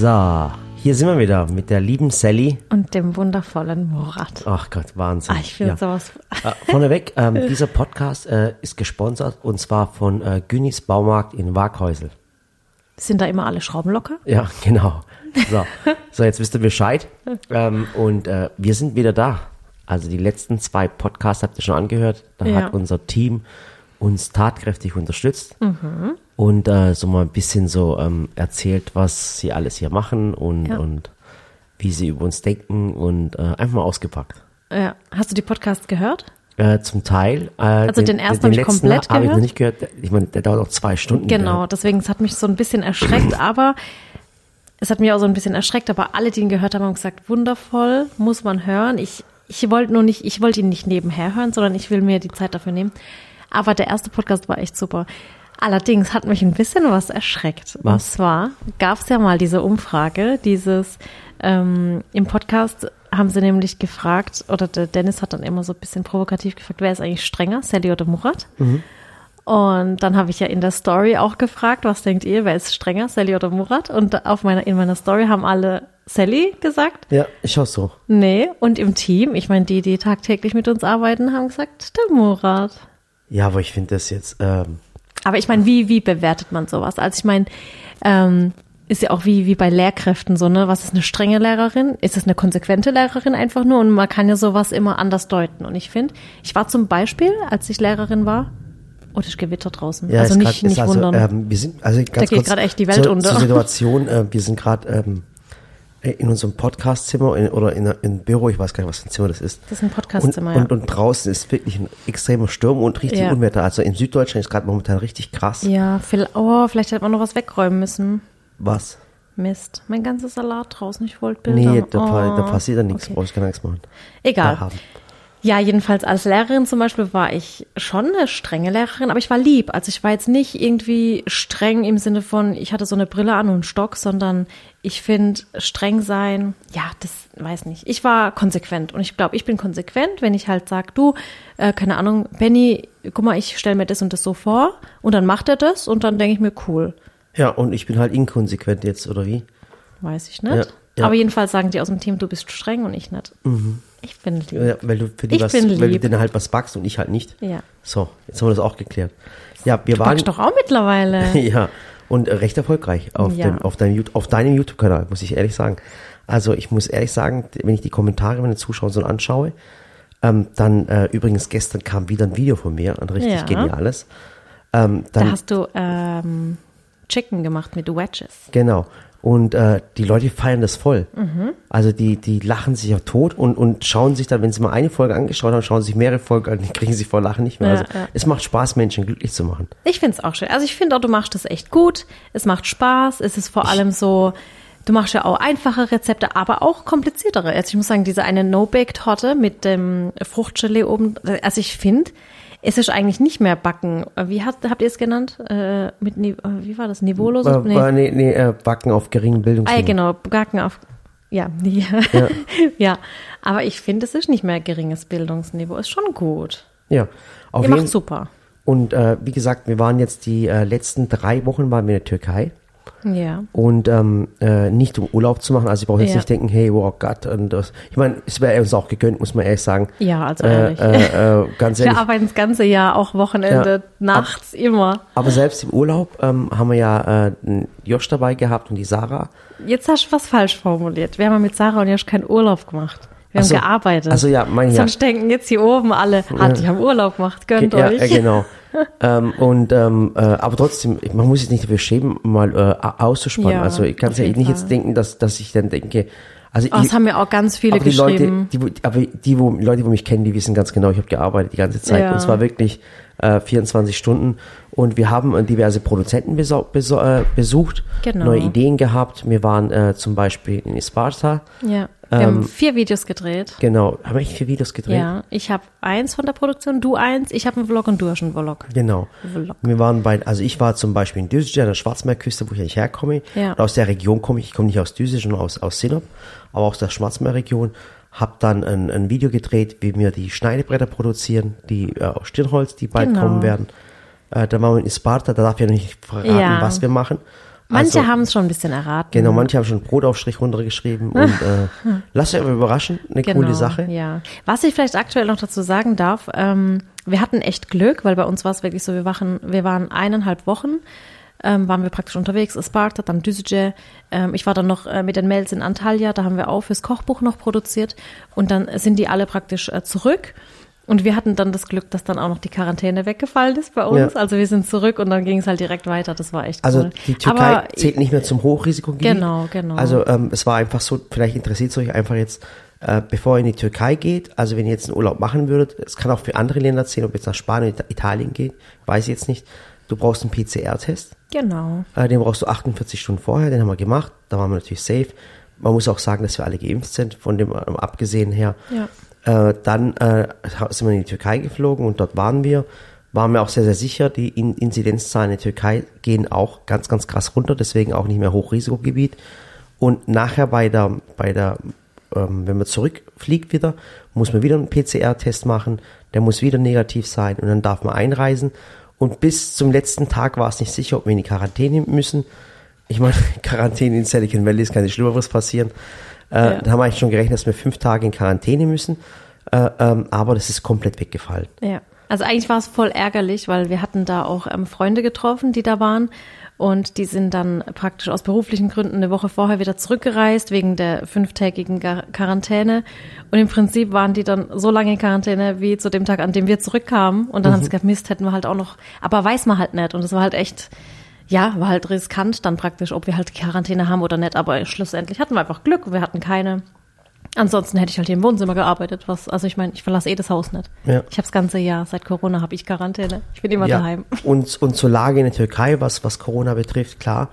So, hier sind wir wieder mit der lieben Sally. Und dem wundervollen Murat. Ach Gott, Wahnsinn. Ah, ich finde sowas. Äh, vorneweg, ähm, dieser Podcast äh, ist gesponsert und zwar von äh, Günnis Baumarkt in Waghäusel. Sind da immer alle Schrauben locker? Ja, genau. So, so jetzt wisst ihr Bescheid. Ähm, und äh, wir sind wieder da. Also die letzten zwei Podcasts habt ihr schon angehört. Da Ja. hat unser Team uns tatkräftig unterstützt Mhm. und äh, so mal ein bisschen so ähm, erzählt, was sie alles hier machen und, Ja. und wie sie über uns denken und äh, einfach mal ausgepackt. Ja. Hast du die Podcasts gehört? Äh, zum Teil. Äh, Also den ersten hab ich komplett habe ich noch gehört. nicht gehört. Ich meine, der dauert auch zwei Stunden. Genau, deswegen, es hat mich so ein bisschen erschreckt, aber es hat mich auch so ein bisschen erschreckt, aber alle, die ihn gehört haben, haben gesagt, wundervoll, muss man hören. Ich, ich wollte nur nicht, ich wollte ihn nicht nebenher hören, sondern ich will mir die Zeit dafür nehmen. Aber der erste Podcast war echt super. Allerdings hat mich ein bisschen was erschreckt. Und Was? zwar gab es ja mal diese Umfrage, dieses ähm, im Podcast haben sie nämlich gefragt, oder der Dennis hat dann immer so ein bisschen provokativ gefragt, wer ist eigentlich strenger, Sally oder Murat? Und dann habe ich ja in der Story auch gefragt, was denkt ihr, wer ist strenger, Sally oder Murat? Und auf meiner, in meiner Story haben alle Sally gesagt. Ja, ich schau so. Nee, und im Team, ich meine, die, die tagtäglich mit uns arbeiten, haben gesagt, der Murat. Ja, aber ich finde das jetzt, ähm, Aber ich meine, wie, wie bewertet man sowas? Also ich meine, ähm, ist ja auch wie, wie bei Lehrkräften so, ne? Was ist eine strenge Lehrerin? Ist es eine konsequente Lehrerin einfach nur? Und man kann ja sowas immer anders deuten. Und ich finde, ich war zum Beispiel, als ich Lehrerin war, oh, das Gewitter draußen. ja, also nicht, grad, nicht also, wundern. Ähm, wir sind, also ganz geht kurz grad echt die Welt zur, unter. Zur Situation, äh, wir sind gerade ähm, in unserem Podcastzimmer oder in, in Büro, ich weiß gar nicht, was für ein Zimmer das ist. Das ist ein Podcastzimmer, und, ja. und, und draußen ist wirklich ein extremer Sturm und richtig Ja. Unwetter. Also in Süddeutschland ist gerade momentan richtig krass. ja, viel, oh, vielleicht hätte man noch was wegräumen müssen. Was? Mist, mein ganzes Salat draußen, ich wollte Bilder. Nee, da, pa- da Oh, passiert ja nichts, okay. brauchst keine Angst machen. Egal. Ja, jedenfalls als Lehrerin zum Beispiel war ich schon eine strenge Lehrerin, aber ich war lieb. Also ich war jetzt nicht irgendwie streng im Sinne von, ich hatte so eine Brille an und einen Stock, sondern ich finde streng sein, ja, das weiß nicht. Ich war konsequent und ich glaube, ich bin konsequent, wenn ich halt sag, du, äh, keine Ahnung, Benny, guck mal, ich stelle mir das und das so vor und dann macht er das und dann denke ich mir, cool, Ja, und ich bin halt inkonsequent jetzt, oder wie? weiß ich nicht. Ja, ja. Aber jedenfalls sagen die aus dem Team, du bist streng und ich nicht. Ich bin lieb. Ja, weil du für die Ich was, bin weil du denen halt was backst und ich halt nicht. Ja. So, jetzt haben wir das auch geklärt. Ja, wir waren. Backst doch auch mittlerweile. ja, und äh, recht erfolgreich auf, Ja. dem, auf, deinem, auf deinem YouTube-Kanal, muss ich ehrlich sagen. Also ich muss ehrlich sagen, wenn ich die Kommentare meiner Zuschauer so anschaue, ähm, dann äh, übrigens gestern kam wieder ein Video von mir, ein richtig Ja. geniales. Ähm, dann, Da hast du ähm, Chicken gemacht mit Wedges. Genau. Und äh, die Leute feiern das voll. Mhm. Also die, die lachen sich auch tot und, und schauen sich dann, wenn sie mal eine Folge angeschaut haben, schauen sich mehrere Folgen an, die kriegen sie vor Lachen nicht mehr. Ja, also ja. es macht Spaß, Menschen glücklich zu machen. Ich finde es auch schön. Also ich finde auch, du machst das echt gut. Es macht Spaß. Es ist vor allem so, du machst ja auch einfache Rezepte, aber auch kompliziertere. Also ich muss sagen, diese eine No-Bake-Torte mit dem Fruchtgelee oben, also ich finde, es ist eigentlich nicht mehr Backen. Wie habt, habt ihr es genannt? Äh, mit, Ni- äh, wie war das? Niveaulos? Äh, nee, nee, nee äh, Backen auf geringen Ah, Bildungsniveau. genau, Backen auf. Ja, ja. ja. Aber ich finde, es ist nicht mehr geringes Bildungsniveau. Ist schon gut. Ja, auf Ihr macht super. Und äh, wie gesagt, wir waren jetzt die äh, letzten drei Wochen waren wir in der Türkei Ja. und ähm, äh, nicht um Urlaub zu machen. Also ich brauche jetzt Ja. nicht denken, hey, oh Gott, und das. Ich meine, es wäre uns auch gegönnt, muss man ehrlich sagen. Ja, also Äh, ehrlich. äh, äh, ganz Wir ehrlich. arbeiten das ganze Jahr, auch Wochenende, Ja. nachts, immer. Aber selbst im Urlaub ähm, haben wir ja äh, Josh dabei gehabt und die Sarah. Jetzt hast du was falsch formuliert. Wir haben ja mit Sarah und Josh keinen Urlaub gemacht. Wir Ach so. haben gearbeitet. Also ja, mein ja. Sonst denken jetzt hier oben alle, ah, die haben Urlaub gemacht, gönnt Ja, euch. äh, genau. ähm, und ähm, äh, aber trotzdem, man muss sich nicht dafür schämen, mal äh, auszuspannen. Ja, also ich kann auf ja nicht jetzt denken, dass dass ich dann denke, also Oh, ich, das haben mir auch ganz viele aber die Leute, geschrieben. die, wo- aber die, wo Leute, die mich kennen, die wissen ganz genau, ich habe gearbeitet die ganze Zeit. Ja. Und zwar wirklich äh, 24 Stunden. Und wir haben äh, diverse Produzenten äh, besucht, Genau. neue Ideen gehabt. Wir waren äh, zum Beispiel in Sparta. ja. Wir Ähm, haben vier Videos gedreht. Genau, haben wir echt vier Videos gedreht. Ja, ich habe eins von der Produktion, du eins, ich habe einen Vlog und du hast einen Vlog. Genau. Vlog. Wir waren bei, also ich war zum Beispiel in Düsseldorf, an der Schwarzmeerküste, wo ich eigentlich herkomme. Ja. Und aus der Region komme ich. Ich komme nicht aus Düsseldorf, sondern aus, aus Sinop, aber aus der Schwarzmeerregion. Hab dann ein, ein Video gedreht, wie wir die Schneidebretter produzieren, die äh, aus Stirnholz, die bald Genau. kommen werden. Äh, da waren wir in Sparta, da darf ich ja nicht verraten, Ja. was wir machen. Manche Also- haben es schon ein bisschen erraten. Genau, manche haben schon Brotaufstrich runtergeschrieben und äh, lasst euch aber überraschen, eine Genau, coole Sache. Ja. Was ich vielleicht aktuell noch dazu sagen darf, ähm, wir hatten echt Glück, weil bei uns war es wirklich so, wir, wachen, wir waren eineinhalb Wochen, ähm, waren wir praktisch unterwegs, Sparta, dann Düzce. Ähm, ich war dann noch äh, mit den Mails in Antalya, da haben wir auch fürs Kochbuch noch produziert und dann sind die alle praktisch äh, zurück. Und wir hatten dann das Glück, dass dann auch noch die Quarantäne weggefallen ist bei uns. Ja. Also wir sind zurück und dann ging es halt direkt weiter. Das war echt Also cool. die Türkei Aber zählt nicht mehr zum Hochrisikogebiet. Genau, genau. Also ähm, es war einfach so, vielleicht interessiert es euch einfach jetzt, äh, bevor ihr in die Türkei geht, also wenn ihr jetzt einen Urlaub machen würdet, es kann auch für andere Länder zählen, ob jetzt nach Spanien oder Italien geht, weiß ich jetzt nicht, du brauchst einen PCR-Test, genau. äh, den brauchst du 48 Stunden vorher, den haben wir gemacht, da waren wir natürlich safe. Man muss auch sagen, dass wir alle geimpft sind, von dem ähm, abgesehen her. Ja. Äh, dann äh, sind wir in die Türkei geflogen und dort waren wir. Waren wir auch sehr, sehr sicher, die in Inzidenzzahlen in der Türkei gehen auch ganz, ganz krass runter, deswegen auch nicht mehr Hochrisikogebiet. Und nachher bei der, bei der, ähm, wenn man zurückfliegt wieder, muss man wieder einen PCR-Test machen, der muss wieder negativ sein und dann darf man einreisen. Und bis zum letzten Tag war es nicht sicher, ob wir in die Quarantäne müssen. Ich meine, Quarantäne in Silicon Valley ist nicht Schlimmeres passieren. Äh, Ja. Da haben wir eigentlich schon gerechnet, dass wir fünf Tage in Quarantäne müssen. Äh, ähm, aber das ist komplett weggefallen. Ja, also eigentlich war es voll ärgerlich, weil wir hatten da auch ähm, Freunde getroffen, die da waren. Und die sind dann praktisch aus beruflichen Gründen eine Woche vorher wieder zurückgereist, wegen der fünftägigen Quarantäne. Und im Prinzip waren die dann so lange in Quarantäne wie zu dem Tag, an dem wir zurückkamen. Und dann haben sie gesagt, Mist, hätten wir halt auch noch, aber weiß man halt nicht. Und das war halt echt, ja, war halt riskant dann praktisch, ob wir halt Quarantäne haben oder nicht. Aber schlussendlich hatten wir einfach Glück und wir hatten keine. Ansonsten hätte ich halt hier im Wohnzimmer gearbeitet. Was, also ich meine, ich verlasse eh das Haus nicht. Ja. Ich habe das ganze Jahr, seit Corona habe ich Quarantäne. Ich bin immer daheim. Und, und zur Lage in der Türkei, was, was Corona betrifft, klar,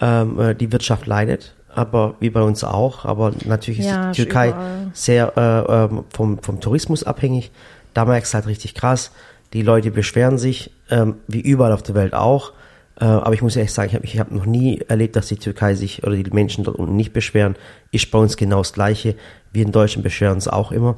ähm, äh, die Wirtschaft leidet, aber wie bei uns auch. Aber natürlich ist Ja, die Türkei überall. sehr äh, ähm, vom, vom Tourismus abhängig. Da merkst du halt richtig krass. Die Leute beschweren sich, ähm, wie überall auf der Welt auch. Äh, aber ich muss ehrlich sagen, ich habe ich hab noch nie erlebt, dass die Türkei sich oder die Menschen dort unten nicht beschweren. Ist bei uns genau das Gleiche. Wir in Deutschland beschweren uns auch immer.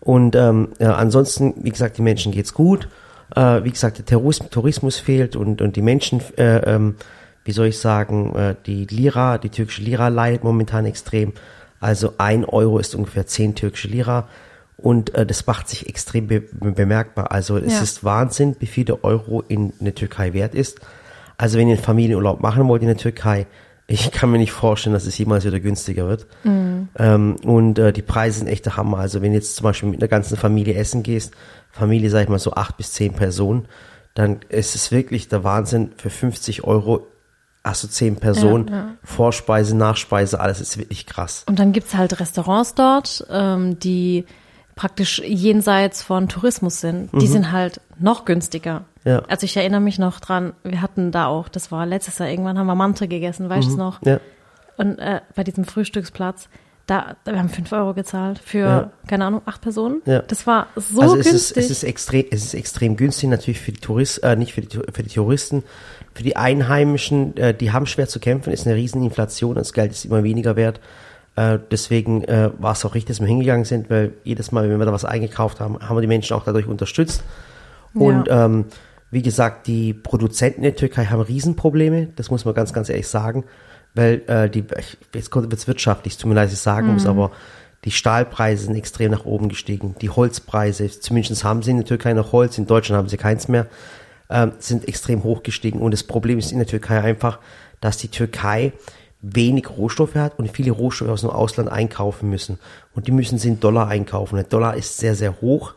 Und ähm, ja, ansonsten, wie gesagt, die Menschen geht's gut. Äh, wie gesagt, der Terrorismus, Tourismus fehlt und, und die Menschen, äh, ähm, wie soll ich sagen, äh, die Lira, die türkische Lira leidet momentan extrem. Also ein Euro ist ungefähr zehn türkische Lira. Und äh, das macht sich extrem be bemerkbar. Also es Ja. ist Wahnsinn, wie viel der Euro in der Türkei wert ist. Also wenn ihr einen Familienurlaub machen wollt in der Türkei, ich kann mir nicht vorstellen, dass es jemals wieder günstiger wird. Ähm, und äh, die Preise sind echt der Hammer. Also wenn du jetzt zum Beispiel mit einer ganzen Familie essen gehst, Familie sag ich mal so acht bis zehn Personen, dann ist es wirklich der Wahnsinn für 50 Euro, hast du zehn Personen, Ja, ja. Vorspeise, Nachspeise, alles ist wirklich krass. Und dann gibt's halt Restaurants dort, ähm, die praktisch jenseits von Tourismus sind. Die sind halt noch günstiger. Mhm. Ja. Also ich erinnere mich noch dran, wir hatten da auch, das war letztes Jahr, irgendwann haben wir Mante gegessen, weißt du es noch? Mhm. Ja. Und äh, bei diesem Frühstücksplatz, da, wir haben fünf Euro gezahlt für, Ja. keine Ahnung, acht Personen. Ja. Das war so also es ist, günstig. es ist extrem, es ist extrem günstig natürlich für die Touristen, äh, nicht für die, für die Touristen, für die Einheimischen, äh, die haben schwer zu kämpfen, ist eine riesen Inflation, das Geld ist immer weniger wert. Äh, deswegen äh, war es auch richtig, dass wir hingegangen sind, weil jedes Mal, wenn wir da was eingekauft haben, haben wir die Menschen auch dadurch unterstützt. Und Ja. ähm, wie gesagt, die Produzenten in der Türkei haben Riesenprobleme, das muss man ganz, ganz ehrlich sagen, weil äh, die, jetzt kommt es wirtschaftlich, es tut mir leid, dass ich sagen muss, aber die Stahlpreise sind extrem nach oben gestiegen, die Holzpreise, zumindest haben sie in der Türkei noch Holz, in Deutschland haben sie keins mehr, ähm, sind extrem hoch gestiegen und das Problem ist in der Türkei einfach, dass die Türkei wenig Rohstoffe hat und viele Rohstoffe aus dem Ausland einkaufen müssen. Und die müssen sie in Dollar einkaufen. Der Dollar ist sehr, sehr hoch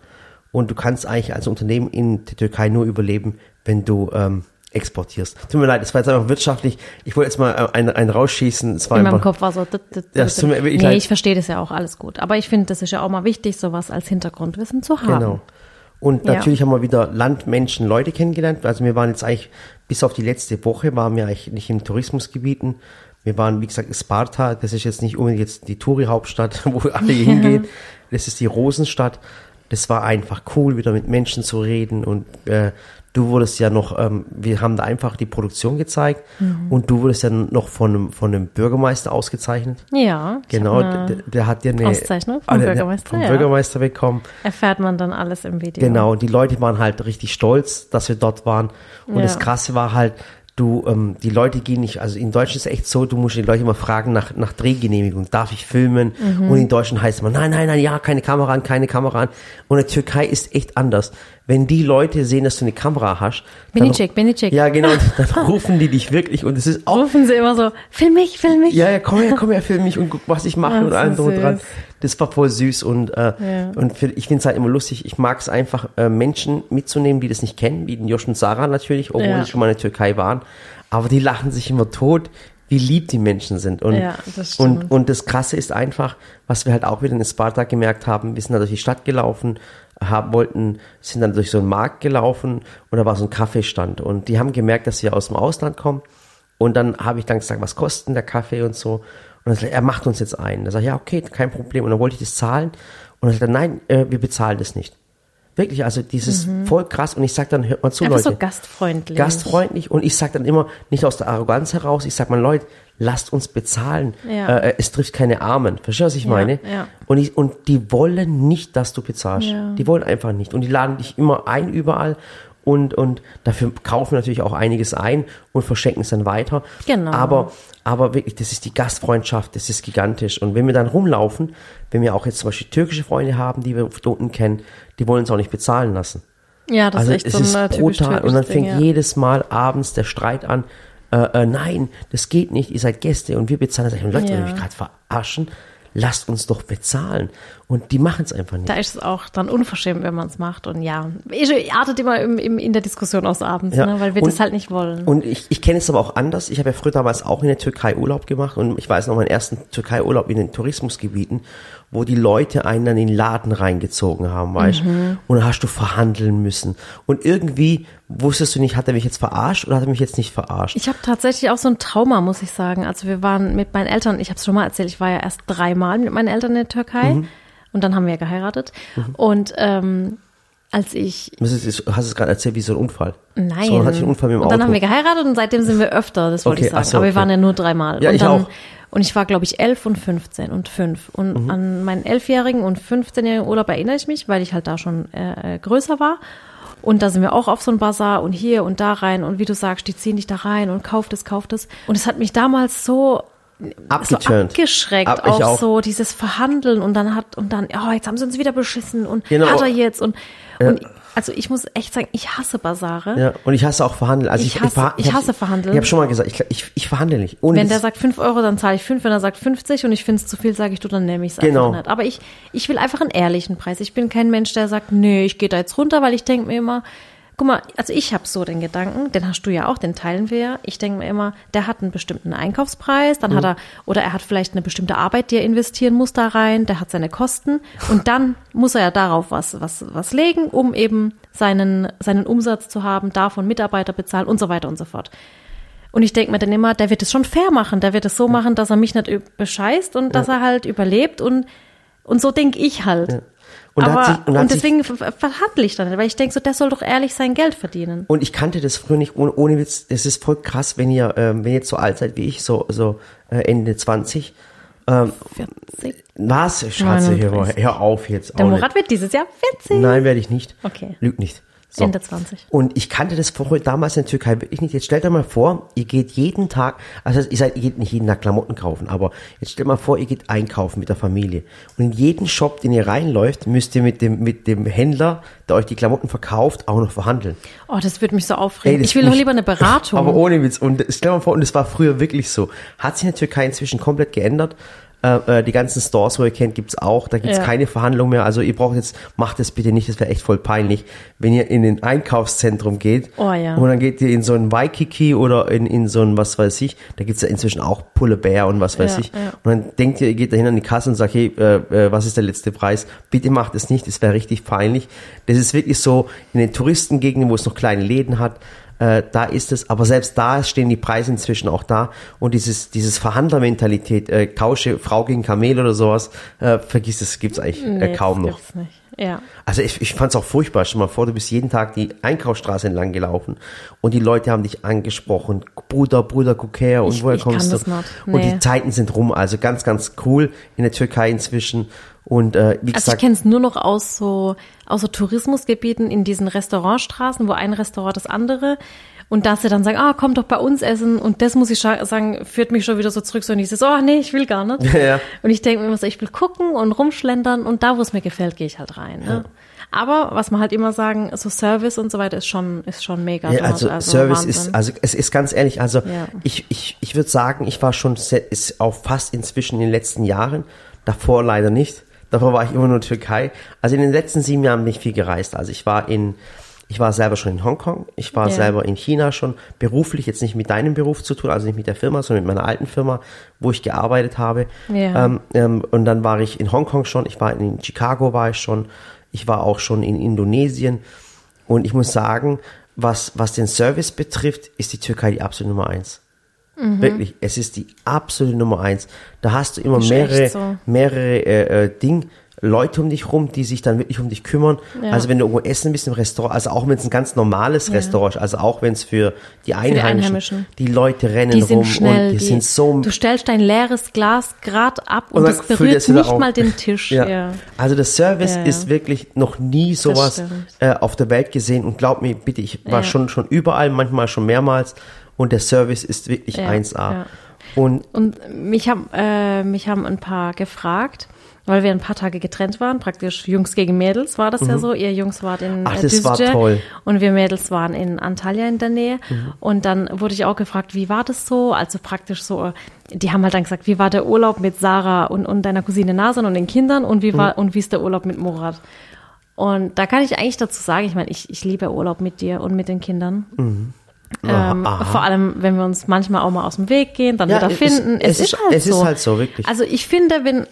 und du kannst eigentlich als Unternehmen in der Türkei nur überleben, wenn du ähm, exportierst. Tut mir leid, das war jetzt einfach wirtschaftlich. Ich wollte jetzt mal äh, einen, einen rausschießen. Es war in meinem einfach, Kopf war so. Ja, es dit, tut mir wirklich nee, leid. ich verstehe das ja auch alles gut. Aber ich finde, das ist ja auch mal wichtig, sowas als Hintergrundwissen zu haben. Genau. Und Ja. natürlich haben wir wieder Land, Menschen, Leute kennengelernt. Also wir waren jetzt eigentlich, bis auf die letzte Woche, waren wir eigentlich nicht in Tourismusgebieten. Wir waren, wie gesagt, Sparta. Das ist jetzt nicht unbedingt jetzt die Touri-Hauptstadt, wo alle hingehen. Das ist die Rosenstadt. Das war einfach cool, wieder mit Menschen zu reden. Und äh, du wurdest ja noch, ähm, wir haben da einfach die Produktion gezeigt. Mhm. Und du wurdest ja noch von einem, von einem Bürgermeister ausgezeichnet. Ja. Genau, der, eine- der hat dir eine Auszeichnung vom der- Bürgermeister, vom ja. Bürgermeister bekommen. Erfährt man dann alles im Video. Genau, und die Leute waren halt richtig stolz, dass wir dort waren. Und Ja. das Krasse war halt, du, ähm, die Leute gehen nicht, also in Deutschland ist es echt so, du musst die Leute immer fragen nach, nach Drehgenehmigung, darf ich filmen? Und in Deutschland heißt es immer, nein, nein, nein, ja, keine Kamera an, keine Kamera an. Und in der Türkei ist echt anders. Wenn die Leute sehen, dass du eine Kamera hast, Benicek, Benicek. Ja, genau, dann rufen die dich wirklich und es ist auch Rufen sie immer so, film mich, film mich. ja, ja, komm her, komm her, film mich und guck, was ich mache Ach, und allem so dran. Das war voll süß und, äh, Ja. und für, ich finde es halt immer lustig. Ich mag es einfach, äh, Menschen mitzunehmen, die das nicht kennen, wie den Josh und Sarah natürlich, obwohl Ja. die schon mal in der Türkei waren. Aber die lachen sich immer tot, wie lieb die Menschen sind. Und, Ja, und, und das Krasse ist einfach, was wir halt auch wieder in Sparta gemerkt haben, wir sind da durch die Stadt gelaufen, haben, wollten, sind dann durch so einen Markt gelaufen und da war so ein Kaffeestand und die haben gemerkt, dass wir aus dem Ausland kommen und dann habe ich dann gesagt, was kostet denn der Kaffee und so. Und dann sagt er, er macht uns jetzt ein. Da sage ich, ja, okay, kein Problem. Und dann wollte ich das zahlen. Und dann sagt er, nein, äh, wir bezahlen das nicht. Wirklich, also dieses voll krass. Und ich sage dann, hört mal zu, Mhm. Einfach Leute. so gastfreundlich. Gastfreundlich. Und ich sage dann immer, nicht aus der Arroganz heraus, ich sage mal, Leute, lasst uns bezahlen. Ja. Äh, es trifft keine Armen. Verstehst du, was ich Ja, meine? ja. Und, ich, und die wollen nicht, dass du bezahlst. Die wollen einfach nicht. Und die laden dich immer ein überall. Und, und dafür kaufen wir natürlich auch einiges ein und verschenken es dann weiter. Genau. Aber, aber wirklich, das ist die Gastfreundschaft, das ist gigantisch. Und wenn wir dann rumlaufen, wenn wir auch jetzt zum Beispiel türkische Freunde haben, die wir unten kennen, die wollen uns auch nicht bezahlen lassen. Ja, das Also ist echt es so ein ist äh, brutal. Und dann türkisches Ding, fängt ja. jedes Mal abends der Streit an. Äh, äh, nein, das geht nicht. Ihr seid Gäste und wir bezahlen. Sag ich, Leute, Ja. mich gerade verarschen? Lasst uns doch bezahlen. Und die machen es einfach nicht. Da ist es auch dann unverschämt, wenn man es macht. Und ja, ich artet immer im, im, in der Diskussion aus abends, Ja. ne, weil wir Und- das halt nicht wollen. Und ich, ich kenne es aber auch anders. Ich habe ja früher damals auch in der Türkei Urlaub gemacht und ich weiß noch meinen ersten Türkei-Urlaub in den Tourismusgebieten, wo die Leute einen dann in den Laden reingezogen haben, weißt Mhm. Und dann hast du verhandeln müssen. Und irgendwie wusstest du nicht, hat er mich jetzt verarscht oder hat er mich jetzt nicht verarscht? Ich habe tatsächlich auch so ein Trauma, muss ich sagen. Also wir waren mit meinen Eltern, ich habe es schon mal erzählt, ich war ja erst dreimal mit meinen Eltern in der Türkei Mhm. und dann haben wir ja geheiratet. Und ähm, als ich du hast es gerade erzählt wie so ein Unfall. Nein. So, dann hatte ich einen Unfall mit dem und Auto. dann haben wir geheiratet und seitdem sind wir öfter, das wollte Okay, ich sagen. so, Aber wir okay. waren ja nur dreimal. Ja, und ich dann, auch. Und ich war, glaube ich, elf und 15 und fünf. Und Mhm. an meinen elfjährigen und 15-jährigen Urlaub erinnere ich mich, weil ich halt da schon äh, äh, größer war. Und da sind wir auch auf so ein Bazar und hier und da rein. Und wie du sagst, die ziehen dich da rein und kauft es, kauft es. Und es hat mich damals so so Abgeturnt. abgeschreckt, Ab- ich auch, auch. so dieses Verhandeln und dann hat und dann, oh, jetzt haben sie uns wieder beschissen und Genau. hat er jetzt und, und also ich muss echt sagen, ich hasse Basare. Ja, und ich hasse auch verhandeln. Also ich, Ich hasse- verha- ich hab's- hasse verhandeln. Ich habe schon mal gesagt, ich, ich, ich verhandle nicht. Ohne Wenn der sagt 5 Euro, dann zahle ich 5. Wenn er sagt 50 und ich finde es zu viel, sage ich, du, dann nehme ich es Genau. einfach nicht. Aber ich, ich will einfach einen ehrlichen Preis. Ich bin kein Mensch, der sagt, nee, ich gehe da jetzt runter, weil ich denke mir immer, guck mal, also ich habe so den Gedanken, den hast du ja auch, den teilen wir ja. Ich denke mir immer, der hat einen bestimmten Einkaufspreis, dann Mhm. hat er, oder er hat vielleicht eine bestimmte Arbeit, die er investieren muss da rein, der hat seine Kosten und dann muss er ja darauf was, was, was legen, um eben seinen, seinen Umsatz zu haben, davon Mitarbeiter bezahlen und so weiter und so fort. Und ich denke mir dann immer, der wird es schon fair machen. Der wird es so machen, dass er mich nicht bescheißt und dass er halt überlebt und, und so denke ich halt. Und Aber, sich- und und deswegen ver- ver- verhandle ich dann nicht, weil ich denke so, der soll doch ehrlich sein Geld verdienen. Und ich kannte das früher nicht, ohne, ohne Witz, das ist voll krass, wenn ihr, ähm, wenn ihr jetzt so alt seid wie ich, so, so äh, Ende 20. Ähm, 40. was? Schatze, hör, 39. hör auf jetzt. Der Murat wird dieses Jahr 40. nicht. Nein, werde ich nicht. Okay. Lüg nicht. So. Ende 20. Und ich kannte das vorher damals in der Türkei wirklich nicht. Jetzt stellt euch mal vor, ihr geht jeden Tag, also ihr seid, ihr geht nicht jeden Tag Klamotten kaufen, aber jetzt stellt mal vor, ihr geht einkaufen mit der Familie. Und in jeden Shop, den ihr reinläuft, müsst ihr mit dem, mit dem Händler, der euch die Klamotten verkauft, auch noch verhandeln. Oh, das würde mich so aufregen. Ey, ich will doch lieber eine Beratung. Aber ohne Witz. Und stell dir mal vor, und das war früher wirklich so. Hat sich in der Türkei inzwischen komplett geändert. Äh, äh, die ganzen Stores, wo ihr kennt, gibt's auch. Da gibt's Ja. keine Verhandlung mehr. Also ihr braucht jetzt, macht das bitte nicht, das wäre echt voll peinlich. Wenn ihr in ein Einkaufszentrum geht Oh ja. und dann geht ihr in so ein Waikiki oder in, in so ein, was weiß ich, da gibt's ja inzwischen auch Pulle Bär und was weiß Ja, ich. Und dann denkt ihr, ihr geht dahin an die Kasse und sagt, hey, äh, äh, was ist der letzte Preis? Bitte macht es nicht, das wäre richtig peinlich. Das ist wirklich so in den Touristengegenden, wo es noch kleine Läden hat, äh, da ist es, aber selbst da stehen die Preise inzwischen auch da und dieses, dieses Verhandlermentalität, äh, tausche Frau gegen Kamel oder sowas, äh, vergiss es, gibt's eigentlich äh, Nee, kaum das noch. gibt's nicht. Ja. Also ich, ich fand's auch furchtbar. Stell mal vor, du bist jeden Tag die Einkaufsstraße entlang gelaufen und die Leute haben dich angesprochen. Bruder, Bruder, guck her und Ich- woher ich kommst du? nicht. Und Nee. die Zeiten sind rum. Also ganz, ganz cool in der Türkei inzwischen. Und äh, wie Also ich gesagt, kenne es nur noch aus so, aus so Tourismusgebieten in diesen Restaurantstraßen, wo ein Restaurant das andere. Und dass sie dann sagen, ah, komm doch bei uns essen. Und das muss ich sagen, führt mich schon wieder so zurück, so in dieses, oh nee, ich will gar nicht. Ja. Und ich denke mir immer so, ich will gucken und rumschlendern und da, wo es mir gefällt, gehe ich halt rein. Ne? Aber was man halt immer sagen, so Service und so weiter ist schon, ist schon mega. Ja, dort. also, Service Wahnsinn. ist, also es ist ganz ehrlich, also Ja. ich, ich, ich würde sagen, ich war schon sehr, ist auch fast inzwischen in den letzten Jahren, davor leider nicht, davor war ich immer nur Türkei. Also in den letzten sieben Jahren bin ich viel gereist. Also ich war in, ich war selber schon in Hongkong, ich war Ja. selber in China schon, beruflich jetzt nicht mit deinem Beruf zu tun, also nicht mit der Firma, sondern mit meiner alten Firma, wo ich gearbeitet habe. Ja. Ähm, ähm, und dann war ich in Hongkong schon, ich war in Chicago war ich schon, ich war auch schon in Indonesien. Und ich muss sagen, was, was den Service betrifft, ist die Türkei die absolute Nummer eins. Mhm. Wirklich, es ist die absolute Nummer eins. Da hast du immer mehrere, so. mehrere äh, äh, Ding, Leute um dich rum, die sich dann wirklich um dich kümmern. Ja. Also wenn du irgendwo essen bist im Restaurant, also auch wenn es ein ganz normales Restaurant ist, also auch wenn es für die Einheimischen, Einheimischen. die Leute rennen die rum schnell, und die, sind so du stellst dein leeres Glas grad ab und, Und füllt berührt wieder nicht auf. mal den Tisch. Ja. Ja. Also der Service Ja, ja. ist wirklich noch nie sowas äh, auf der Welt gesehen und glaub mir bitte, ich war Ja. schon schon überall, manchmal schon mehrmals und der Service ist wirklich Ja, 1A. ja. Und Und mich haben, äh, mich haben ein paar gefragt, weil wir ein paar Tage getrennt waren, praktisch Jungs gegen Mädels war das ja so. Ihr Jungs wart in Mhm. Ach, äh, das war toll. und wir Mädels waren in Antalya in der Nähe. Mhm. Und dann wurde ich auch gefragt, wie war das so? Also praktisch so, die haben halt dann gesagt, wie war der Urlaub mit Sarah und, und deiner Cousine Nasan und den Kindern und Mhm. wie war und wie ist der Urlaub mit Murat? Und da kann ich eigentlich dazu sagen, ich meine, ich, ich liebe Urlaub mit dir und mit den Kindern. Ähm, aha. vor allem, wenn wir uns manchmal auch mal aus dem Weg gehen, dann Ja, wieder es- finden. es ist- es ist halt so, wirklich. Also ich finde, wenn,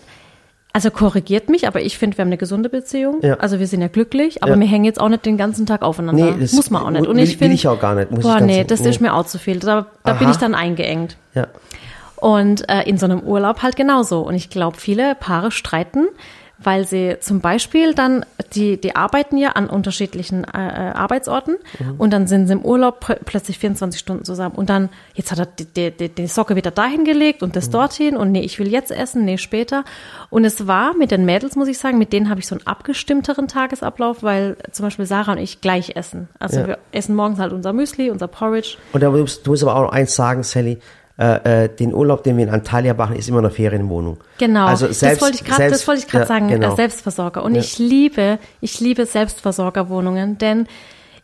also korrigiert mich, aber ich finde, wir haben eine gesunde Beziehung. Ja. Also wir sind ja glücklich, aber Ja. wir hängen jetzt auch nicht den ganzen Tag aufeinander. Nee, das muss man auch nicht. Und will- ich finde, ich auch gar nicht, muss boah, nee, das nee. ist mir auch zu viel. Da, da bin ich dann eingeengt. ja, Und äh, in so einem Urlaub halt genauso. Und ich glaube, viele Paare streiten, weil sie zum Beispiel dann, die, die arbeiten ja an unterschiedlichen äh, äh, Arbeitsorten und dann sind sie im Urlaub pr- plötzlich 24 Stunden zusammen. Und dann, jetzt hat er die, die, die, Socke wieder dahin gelegt und das dorthin und nee, ich will jetzt essen, nee, später. Und es war mit den Mädels, muss ich sagen, mit denen habe ich so einen abgestimmteren Tagesablauf, weil zum Beispiel Sarah und ich gleich essen. Also Ja. wir essen morgens halt unser Müsli, unser Porridge. und da musst, du musst aber auch noch eins sagen, Sally, äh, äh, den Urlaub, den wir in Antalya machen, ist immer eine Ferienwohnung. Genau, Also selbst, das wollte ich gerade, selbst- das wollte ich gerade ja, sagen, genau. äh, Selbstversorger. Und Ja. ich liebe, ich liebe Selbstversorgerwohnungen, denn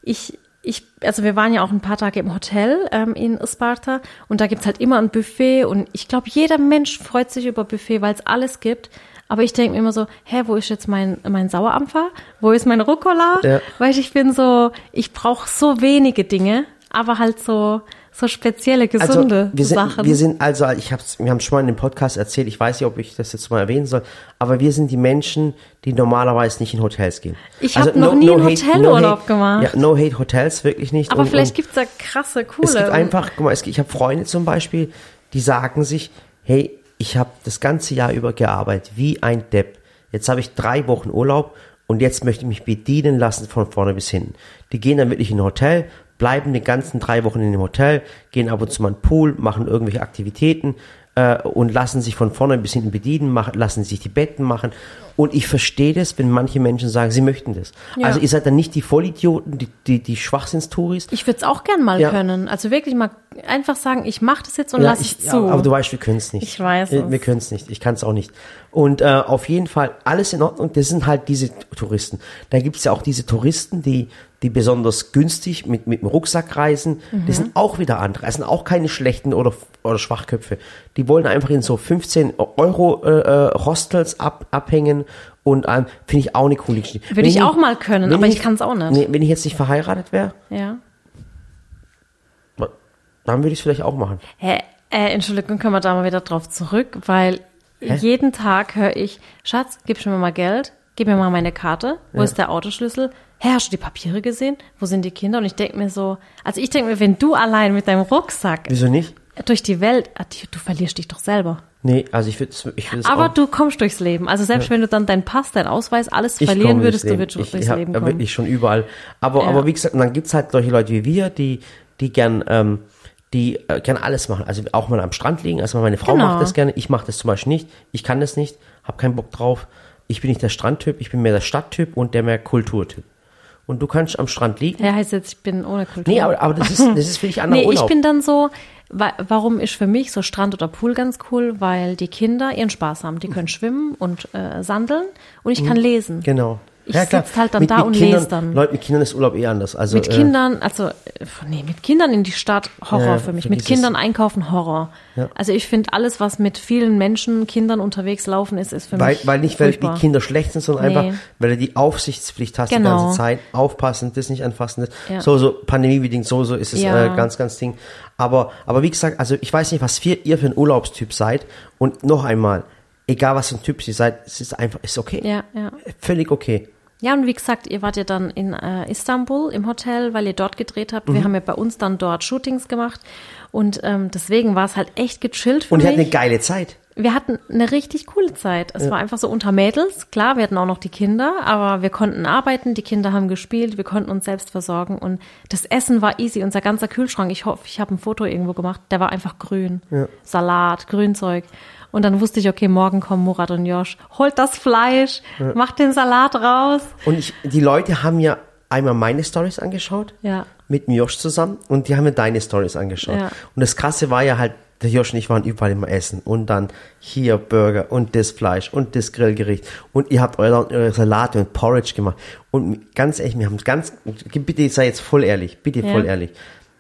ich, ich, also wir waren ja auch ein paar Tage im Hotel ähm, in Isparta und da gibt's halt immer ein Buffet und ich glaube, jeder Mensch freut sich über Buffet, weil es alles gibt. Aber ich denke mir immer so, hä, wo ist jetzt mein, mein Sauerampfer? Wo ist mein Rucola? Ja. Weil ich bin so, ich brauche so wenige Dinge, aber halt so, so spezielle, gesunde also, wir sind, Sachen. Wir sind also, ich hab's, wir haben schon mal in dem Podcast erzählt, ich weiß nicht, ob ich das jetzt mal erwähnen soll, aber wir sind die Menschen, die normalerweise nicht in Hotels gehen. Ich Also hab noch nie einen Hotelurlaub hate, gemacht. Ja, no hate Hotels, wirklich nicht. aber Und- vielleicht und gibt's da krasse, coole. Es gibt einfach, guck mal, es, gibt- ich habe Freunde zum Beispiel, die sagen sich, hey, ich habe das ganze Jahr über gearbeitet, wie ein Depp. Jetzt habe ich drei Wochen Urlaub und jetzt möchte ich mich bedienen lassen von vorne bis hinten. Die gehen dann wirklich in ein Hotel, bleiben die ganzen drei Wochen in dem Hotel, gehen ab und zu mal in den Pool, machen irgendwelche Aktivitäten äh, und lassen sich von vorne bis hinten bedienen, machen, lassen sich die Betten machen. Und ich verstehe das, wenn manche Menschen sagen, sie möchten das. Ja. Also ihr seid dann nicht die Vollidioten, die, die, die Schwachsinnstouris, Ich würde es auch gern mal Ja. können. Also wirklich mal einfach sagen, ich mache das jetzt und Ja, lass ich, es zu. Aber du weißt, wir können es nicht. Ich weiß Wir, wir können es nicht. Ich kann es auch nicht. Und äh, auf jeden Fall alles in Ordnung. Das sind halt diese Touristen. Da gibt es ja auch diese Touristen, die die besonders günstig mit, mit dem Rucksack reisen. Mhm. Das sind auch wieder andere. Das sind auch keine schlechten oder, oder Schwachköpfe. Die wollen einfach in so 15 Euro äh, äh, Hostels ab, abhängen und ähm, finde ich auch eine coole Geschichte. Würde Wenn ich auch mal können, aber ich kann's auch nicht. Nee, wenn ich jetzt nicht verheiratet wäre, ja. dann würde ich es vielleicht auch machen. Hä, äh, Entschuldigung, können wir da mal wieder drauf zurück, weil jeden Tag höre ich, Schatz, du mir mal Geld, gib mir mal meine Karte, wo ist der Autoschlüssel? Hä, hast du die Papiere gesehen? Wo sind die Kinder? Und ich denke mir so, also ich denke mir, wenn du allein mit deinem Rucksack Wieso nicht? Durch die Welt, ah, du verlierst dich doch selber. Nee, also ich würde es ich würd's Aber auch, du kommst durchs Leben. Also selbst wenn du dann deinen Pass, deinen Ausweis, alles verlieren würdest, du würdest Ich, durchs hab Leben ja kommen. wirklich schon überall. Aber, Ja. aber wie gesagt, und dann gibt's halt solche Leute wie wir, die, die gern, ähm, die äh, gern alles machen. Also auch mal am Strand liegen. Also meine Frau Genau. macht das gerne. Ich mache das zum Beispiel nicht. Ich kann das nicht. Hab keinen Bock drauf. Ich bin nicht der Strandtyp. Ich bin mehr der Stadttyp und der mehr Kulturtyp. und du kannst am Strand liegen. Ja, heißt jetzt, ich bin ohne Kultur. Nee, aber, aber das ist, das ist für dich anderer Nee, Urlaub. ich bin dann so, warum ist für mich so Strand oder Pool ganz cool? Weil die Kinder ihren Spaß haben. Die können schwimmen und äh, sandeln und ich kann lesen. genau. Ich sitz halt dann da und Kindern, lese dann. Leute, mit Kindern ist Urlaub eh anders. Also, Mit äh, Kindern, also äh, nee, mit Kindern in die Stadt Horror Ja, für mich. Mit Kindern einkaufen Horror. Ja. Also ich finde alles, was mit vielen Menschen, Kindern unterwegs laufen ist, ist für Weil, mich weil nicht, weil furchtbar. die Kinder schlecht sind, sondern Nee. einfach, weil du die Aufsichtspflicht hast die Genau. ganze Zeit. Aufpassen, das nicht anfassen. Das. Ja. So, so, pandemiebedingt, so, so ist es Ja. äh, ganz, ganz Ding. Aber, aber wie gesagt, also ich weiß nicht, was für, ihr für ein Urlaubstyp seid. Und noch einmal, egal was für ein Typ ihr seid, es ist einfach, ist okay. Ja, ja. Völlig okay. Ja, und wie gesagt, ihr wart ja dann in äh, Istanbul im Hotel, weil ihr dort gedreht habt. Mhm. Wir haben ja bei uns dann dort Shootings gemacht. Und ähm, deswegen war es halt echt gechillt für Und ihr mich. hattet eine geile Zeit. wir hatten eine richtig coole Zeit. Es war einfach so unter Mädels. Klar, wir hatten auch noch die Kinder, aber wir konnten arbeiten, die Kinder haben gespielt, wir konnten uns selbst versorgen und das Essen war easy. Unser ganzer Kühlschrank, ich hoffe, ich habe ein Foto irgendwo gemacht, der war einfach grün. Salat, Grünzeug. Und dann wusste ich, okay, morgen kommen Murat und Josh. Holt das Fleisch, macht den Salat raus. Und ich, die Leute haben ja einmal meine Stories angeschaut. Ja. Mit Josh zusammen. Und die haben mir deine Stories angeschaut. Ja. Und das Krasse war ja halt, der Josh und ich waren überall immer essen. Und dann hier Burger und das Fleisch und das Grillgericht. Und ihr habt eure, eure Salate und Porridge gemacht. Und ganz ehrlich, wir haben ganz, bitte, ich sei jetzt voll ehrlich, bitte Ja. voll ehrlich.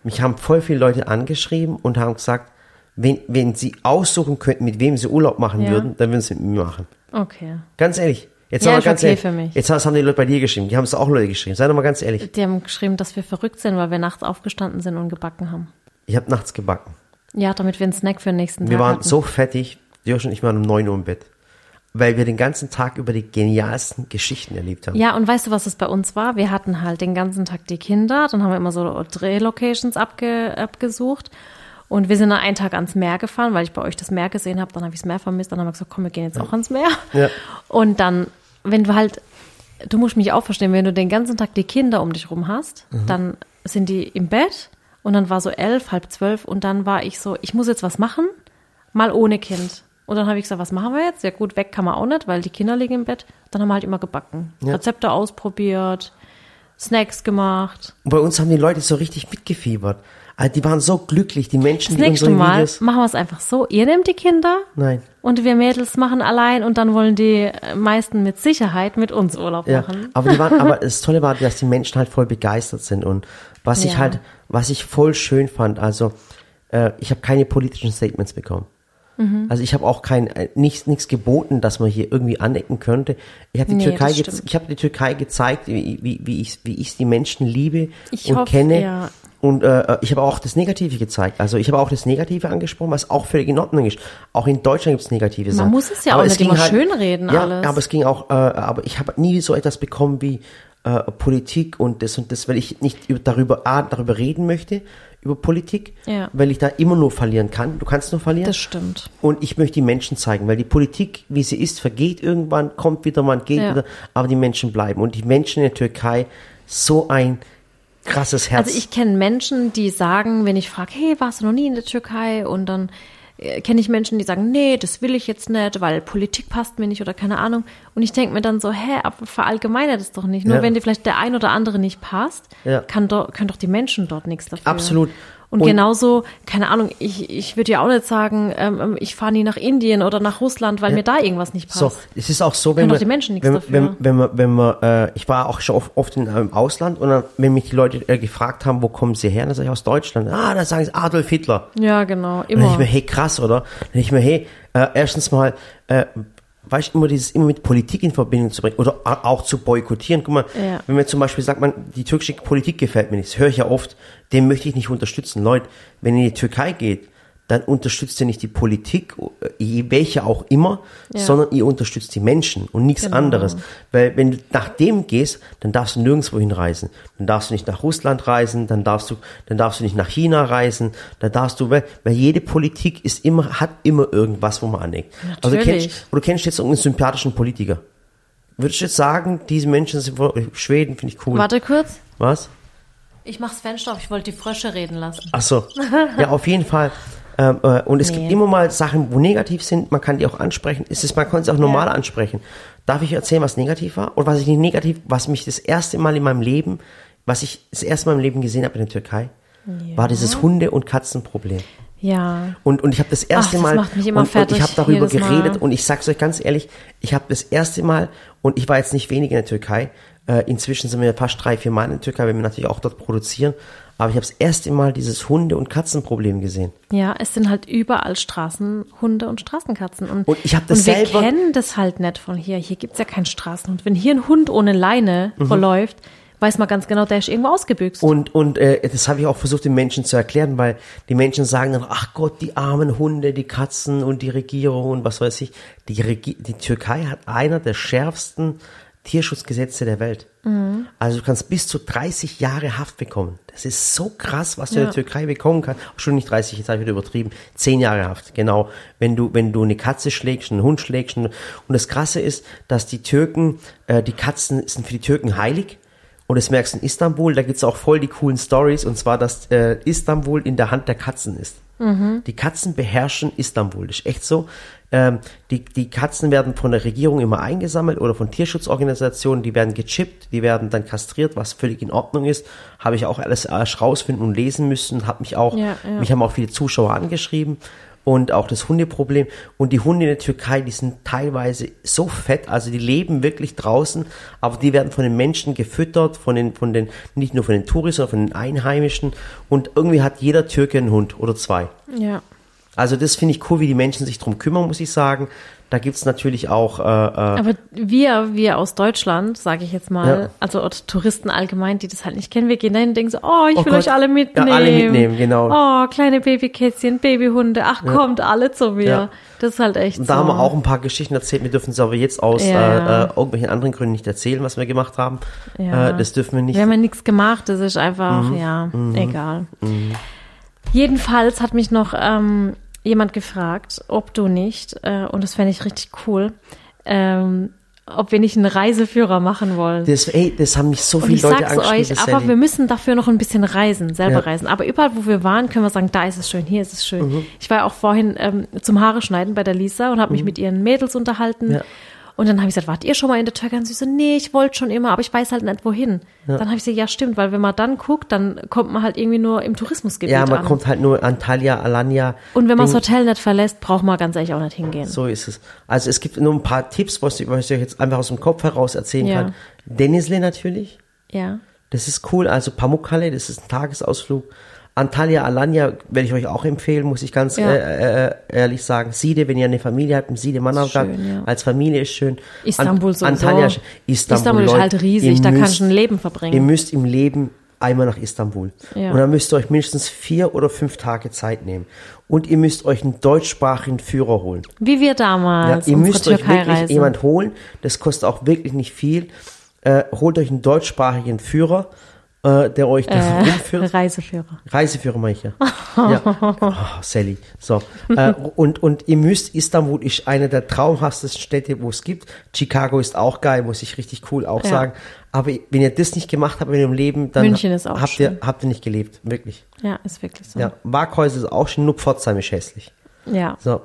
Mich haben voll viele Leute angeschrieben und haben gesagt, wenn, wenn sie aussuchen könnten, mit wem sie Urlaub machen Ja. würden, dann würden sie mit mir machen. Okay. Ganz ehrlich. Jetzt Ja, haben wir ganz okay ehrlich, für mich. Jetzt haben die Leute bei dir geschrieben. Die haben es auch Leute geschrieben. Sei doch mal ganz ehrlich. Die haben geschrieben, dass wir verrückt sind, weil wir nachts aufgestanden sind und gebacken haben. Ich habe nachts gebacken. Ja, damit wir einen Snack für den nächsten Wir Tag waren hatten. so fertig. Josh und ich waren um 9 Uhr im Bett. Weil wir den ganzen Tag über die genialsten Geschichten erlebt haben. Ja, und weißt du, was es bei uns war? Wir hatten halt den ganzen Tag die Kinder, dann haben wir immer so Drehlocations abge, abgesucht. Und wir sind dann einen Tag ans Meer gefahren, weil ich bei euch das Meer gesehen habe. Dann habe ich das Meer vermisst. Dann haben wir gesagt, komm, wir gehen jetzt auch ans Meer. Ja. Und dann, wenn du halt, du musst mich auch verstehen, wenn du den ganzen Tag die Kinder um dich rum hast, Mhm. dann sind die im Bett und dann war so elf, halb zwölf und dann war ich so, ich muss jetzt was machen, mal ohne Kind. Und dann habe ich gesagt, was machen wir jetzt? Ja gut, weg kann man auch nicht, weil die Kinder liegen im Bett. Dann haben wir halt immer gebacken. Ja. Rezepte ausprobiert, Snacks gemacht. Und bei uns haben die Leute so richtig mitgefiebert. Also die waren so glücklich, die Menschen, Das die nächste unsere Mal Videos. machen wir es einfach so. Ihr nehmt die Kinder Nein. und wir Mädels machen allein und dann wollen die meisten mit Sicherheit mit uns Urlaub Ja, machen. aber die waren, aber das Tolle war, dass die Menschen halt voll begeistert sind und was ich Ja. halt, was ich voll schön fand, also äh, ich habe keine politischen Statements bekommen. Mhm. Also ich habe auch kein äh, nichts nichts geboten, dass man hier irgendwie anecken könnte. Ich habe die Nee, Türkei ich habe die Türkei gezeigt, wie wie wie ich wie ich die Menschen liebe Ich und hoffe, kenne. ja. Und äh, ich habe auch das Negative gezeigt. Also ich habe auch das Negative angesprochen, was auch völlig in Ordnung ist. Auch in Deutschland gibt es negative Sachen. muss es ja Aber auch nicht ging immer schönreden ja, alles. aber es ging auch, äh, aber ich habe nie so etwas bekommen wie äh, Politik und das und das, weil ich nicht über, darüber, A, darüber reden möchte, über Politik, Ja. weil ich da immer nur verlieren kann. Du kannst nur verlieren. Das stimmt. Und ich möchte die Menschen zeigen, weil die Politik, wie sie ist, vergeht irgendwann, kommt wieder, man geht Ja. wieder, aber die Menschen bleiben. Und die Menschen in der Türkei, so ein krasses Herz. Also ich kenne Menschen, die sagen, wenn ich frage, hey, warst du noch nie in der Türkei? Und dann äh, kenne ich Menschen, die sagen, nee, das will ich jetzt nicht, weil Politik passt mir nicht oder keine Ahnung. Und ich denke mir dann so, hä, aber verallgemeine das doch nicht. Nur Ja. wenn dir vielleicht der ein oder andere nicht passt, Ja. kann do, können doch die Menschen dort nichts dafür. Absolut. Und, Und- genauso, keine Ahnung, ich, ich würde ja auch nicht sagen, ähm, ich fahre nie nach Indien oder nach Russland, weil mir da irgendwas nicht passt. So, es ist auch so, wenn man, die Menschen nichts wenn, dafür. wenn, wenn man, wenn man, äh, ich war auch schon oft, oft in, äh, im Ausland und dann, wenn mich die Leute äh, gefragt haben, wo kommen sie her, dann sage ich aus Deutschland. Ah, dann sagen sie Adolf Hitler. Ja, genau, Dann denke ich immer. mir, hey, krass, oder? Dann ich mir, hey, äh, erstens mal, äh, weißt du, immer dieses immer mit Politik in Verbindung zu bringen oder auch zu boykottieren. Guck mal, Ja. wenn man zum Beispiel sagt, man, die türkische Politik gefällt mir nicht, das höre ich ja oft, den möchte ich nicht unterstützen. Leute, wenn ihr in die Türkei geht, dann unterstützt ihr nicht die Politik, äh, welche auch immer, Ja. sondern ihr unterstützt die Menschen und nichts Genau. anderes. Weil wenn du nach dem gehst, dann darfst du nirgendwo hinreisen. Dann darfst du nicht nach Russland reisen, dann darfst du, dann darfst du nicht nach China reisen, dann darfst du, weil, weil jede Politik ist immer, hat immer irgendwas, wo man aneckt. Also du kennst, du kennst jetzt irgendeinen sympathischen Politiker. Würdest du jetzt sagen, diese Menschen sind wohl- Schweden, finde ich cool. Warte kurz. Was? Ich mach's Fenster auf, ich wollte die Frösche reden lassen. Ach so. Ja, auf jeden Fall. Ähm, äh, und es Nee. gibt immer mal Sachen, wo negativ sind, man kann die auch ansprechen. Es ist, man kann es auch normal ansprechen. Darf ich erzählen, was negativ war? Oder was ich nicht negativ, was mich das erste Mal in meinem Leben, was ich das erste Mal im Leben gesehen habe in der Türkei, war dieses Hunde- und Katzenproblem. Ja. Und, und ich habe das erste das Mal macht mich immer und, und ich habe darüber jedes Mal. geredet und ich sag's euch ganz ehrlich, ich habe das erste Mal und ich war jetzt nicht wenig in der Türkei. Äh, inzwischen sind wir fast drei, vier Mal in der Türkei, weil wir natürlich auch dort produzieren. Aber ich habe das erste Mal dieses Hunde- und Katzenproblem gesehen. Ja, es sind halt überall Straßenhunde und Straßenkatzen. Und, Und ich hab das und wir selber- kennen das halt nicht von hier. Hier gibt's ja keinen Straßenhund. Wenn hier ein Hund ohne Leine Mhm. verläuft, weiß man ganz genau, der ist irgendwo ausgebüxt. Und, und äh, das habe ich auch versucht, den Menschen zu erklären, weil die Menschen sagen dann, ach Gott, die armen Hunde, die Katzen und die Regierung und was weiß ich. Die, Regi die Türkei hat einer der schärfsten Tierschutzgesetze der Welt. Also du kannst bis zu 30 Jahre Haft bekommen. Das ist so krass, was du in Ja. der Türkei bekommen kannst. Schon nicht 30, jetzt habe ich wieder übertrieben. 10 Jahre Haft, genau. Wenn du, wenn du eine Katze schlägst, einen Hund schlägst. Und das Krasse ist, dass die Türken, äh, die Katzen sind für die Türken heilig. Und das merkst du in Istanbul, da gibt's auch voll die coolen Stories, und zwar, dass äh, Istanbul in der Hand der Katzen ist. Die Katzen beherrschen Istanbul, das ist echt so. Ähm, die, die Katzen werden von der Regierung immer eingesammelt oder von Tierschutzorganisationen, die werden gechippt, die werden dann kastriert, was völlig in Ordnung ist. Habe ich auch alles erst rausfinden und lesen müssen, habe mich auch, Ja, ja. mich haben auch viele Zuschauer angeschrieben und auch das Hundeproblem. Und die Hunde in der Türkei, die sind teilweise so fett, also die leben wirklich draußen, aber die werden von den Menschen gefüttert, von den, von den, nicht nur von den Touristen, sondern von den Einheimischen. Und irgendwie hat jeder Türke einen Hund oder zwei. ja. Also das finde ich cool, wie die Menschen sich drum kümmern, muss ich sagen. Da gibt's natürlich auch, äh, äh, Aber wir, wir aus Deutschland, sage ich jetzt mal, Ja. also Touristen allgemein, die das halt nicht kennen, wir gehen dahin und denken so, oh, ich Oh will Gott. euch alle mitnehmen. Ja, alle mitnehmen, genau. Oh, kleine Babykätzchen, Babyhunde, ach, kommt alle zu mir. Ja. Das ist halt echt und da so. haben wir auch ein paar Geschichten erzählt. Wir dürfen es aber jetzt aus Ja. äh, äh, irgendwelchen anderen Gründen nicht erzählen, was wir gemacht haben. Ja. Äh, das dürfen wir nicht. Wir haben ja nichts gemacht, das ist einfach, Mhm. ja, egal. Jedenfalls hat mich noch ähm, jemand gefragt, ob du nicht, äh, und das fände ich richtig cool, ähm, ob wir nicht einen Reiseführer machen wollen. Das, ey, das haben mich so viele ich Leute sag's angeschrieben. euch, aber Sally. wir müssen dafür noch ein bisschen reisen, selber Ja. reisen. Aber überall, wo wir waren, können wir sagen, da ist es schön, hier ist es schön. Mhm. Ich war auch vorhin ähm, zum Haare schneiden bei der Lisa und habe mich mit ihren Mädels unterhalten. Mhm. Ja. Und dann habe ich gesagt, wart ihr schon mal in der Türkei? Und sie so, nee, ich wollte schon immer, aber ich weiß halt nicht wohin. Dann habe ich gesagt, ja stimmt, weil wenn man dann guckt, dann kommt man halt irgendwie nur im Tourismusgebiet ja, man an. kommt halt nur Antalya, Alanya. und wenn man das Hotel nicht verlässt, braucht man ganz ehrlich auch nicht hingehen. So ist es. Also es gibt nur ein paar Tipps, was ich, was ich euch jetzt einfach aus dem Kopf heraus erzählen Ja. kann. Denizli natürlich. Ja. Das ist cool. Also Pamukkale, das ist ein Tagesausflug. Antalya, Alanya werde ich euch auch empfehlen, muss ich ganz Ja. äh, äh, ehrlich sagen. Siede, wenn ihr eine Familie habt, ein Siede Manavgat, ja. als Familie ist schön. Istanbul An, sowieso. Antalya, Istanbul, Istanbul ist Leute, halt riesig, ihr da müsst- kannst du ein Leben verbringen. Ihr müsst im Leben einmal nach Istanbul. Ja. Und dann müsst ihr euch mindestens vier oder fünf Tage Zeit nehmen. Und ihr müsst euch einen deutschsprachigen Führer holen. Wie wir Ja, damals, ihr unsere müsst euch wirklich Türkei-Reise. jemand holen. Das kostet auch wirklich nicht viel. Äh, holt euch einen deutschsprachigen Führer, äh, der euch da äh, rumführt. Reiseführer. Reiseführer mache ich ja. ja. Oh, Sally. So. äh, und, und ihr müsst, Istanbul ist eine der traumhaftesten Städte, wo es gibt. Chicago ist auch geil, muss ich richtig cool auch Ja. sagen. Aber wenn ihr das nicht gemacht habt in eurem Leben, dann habt, schön. ihr, habt ihr nicht gelebt. Wirklich. Ja, ist wirklich so. Ja. Waghäusel ist auch schon, nur Pforzheim ist hässlich. ja. So.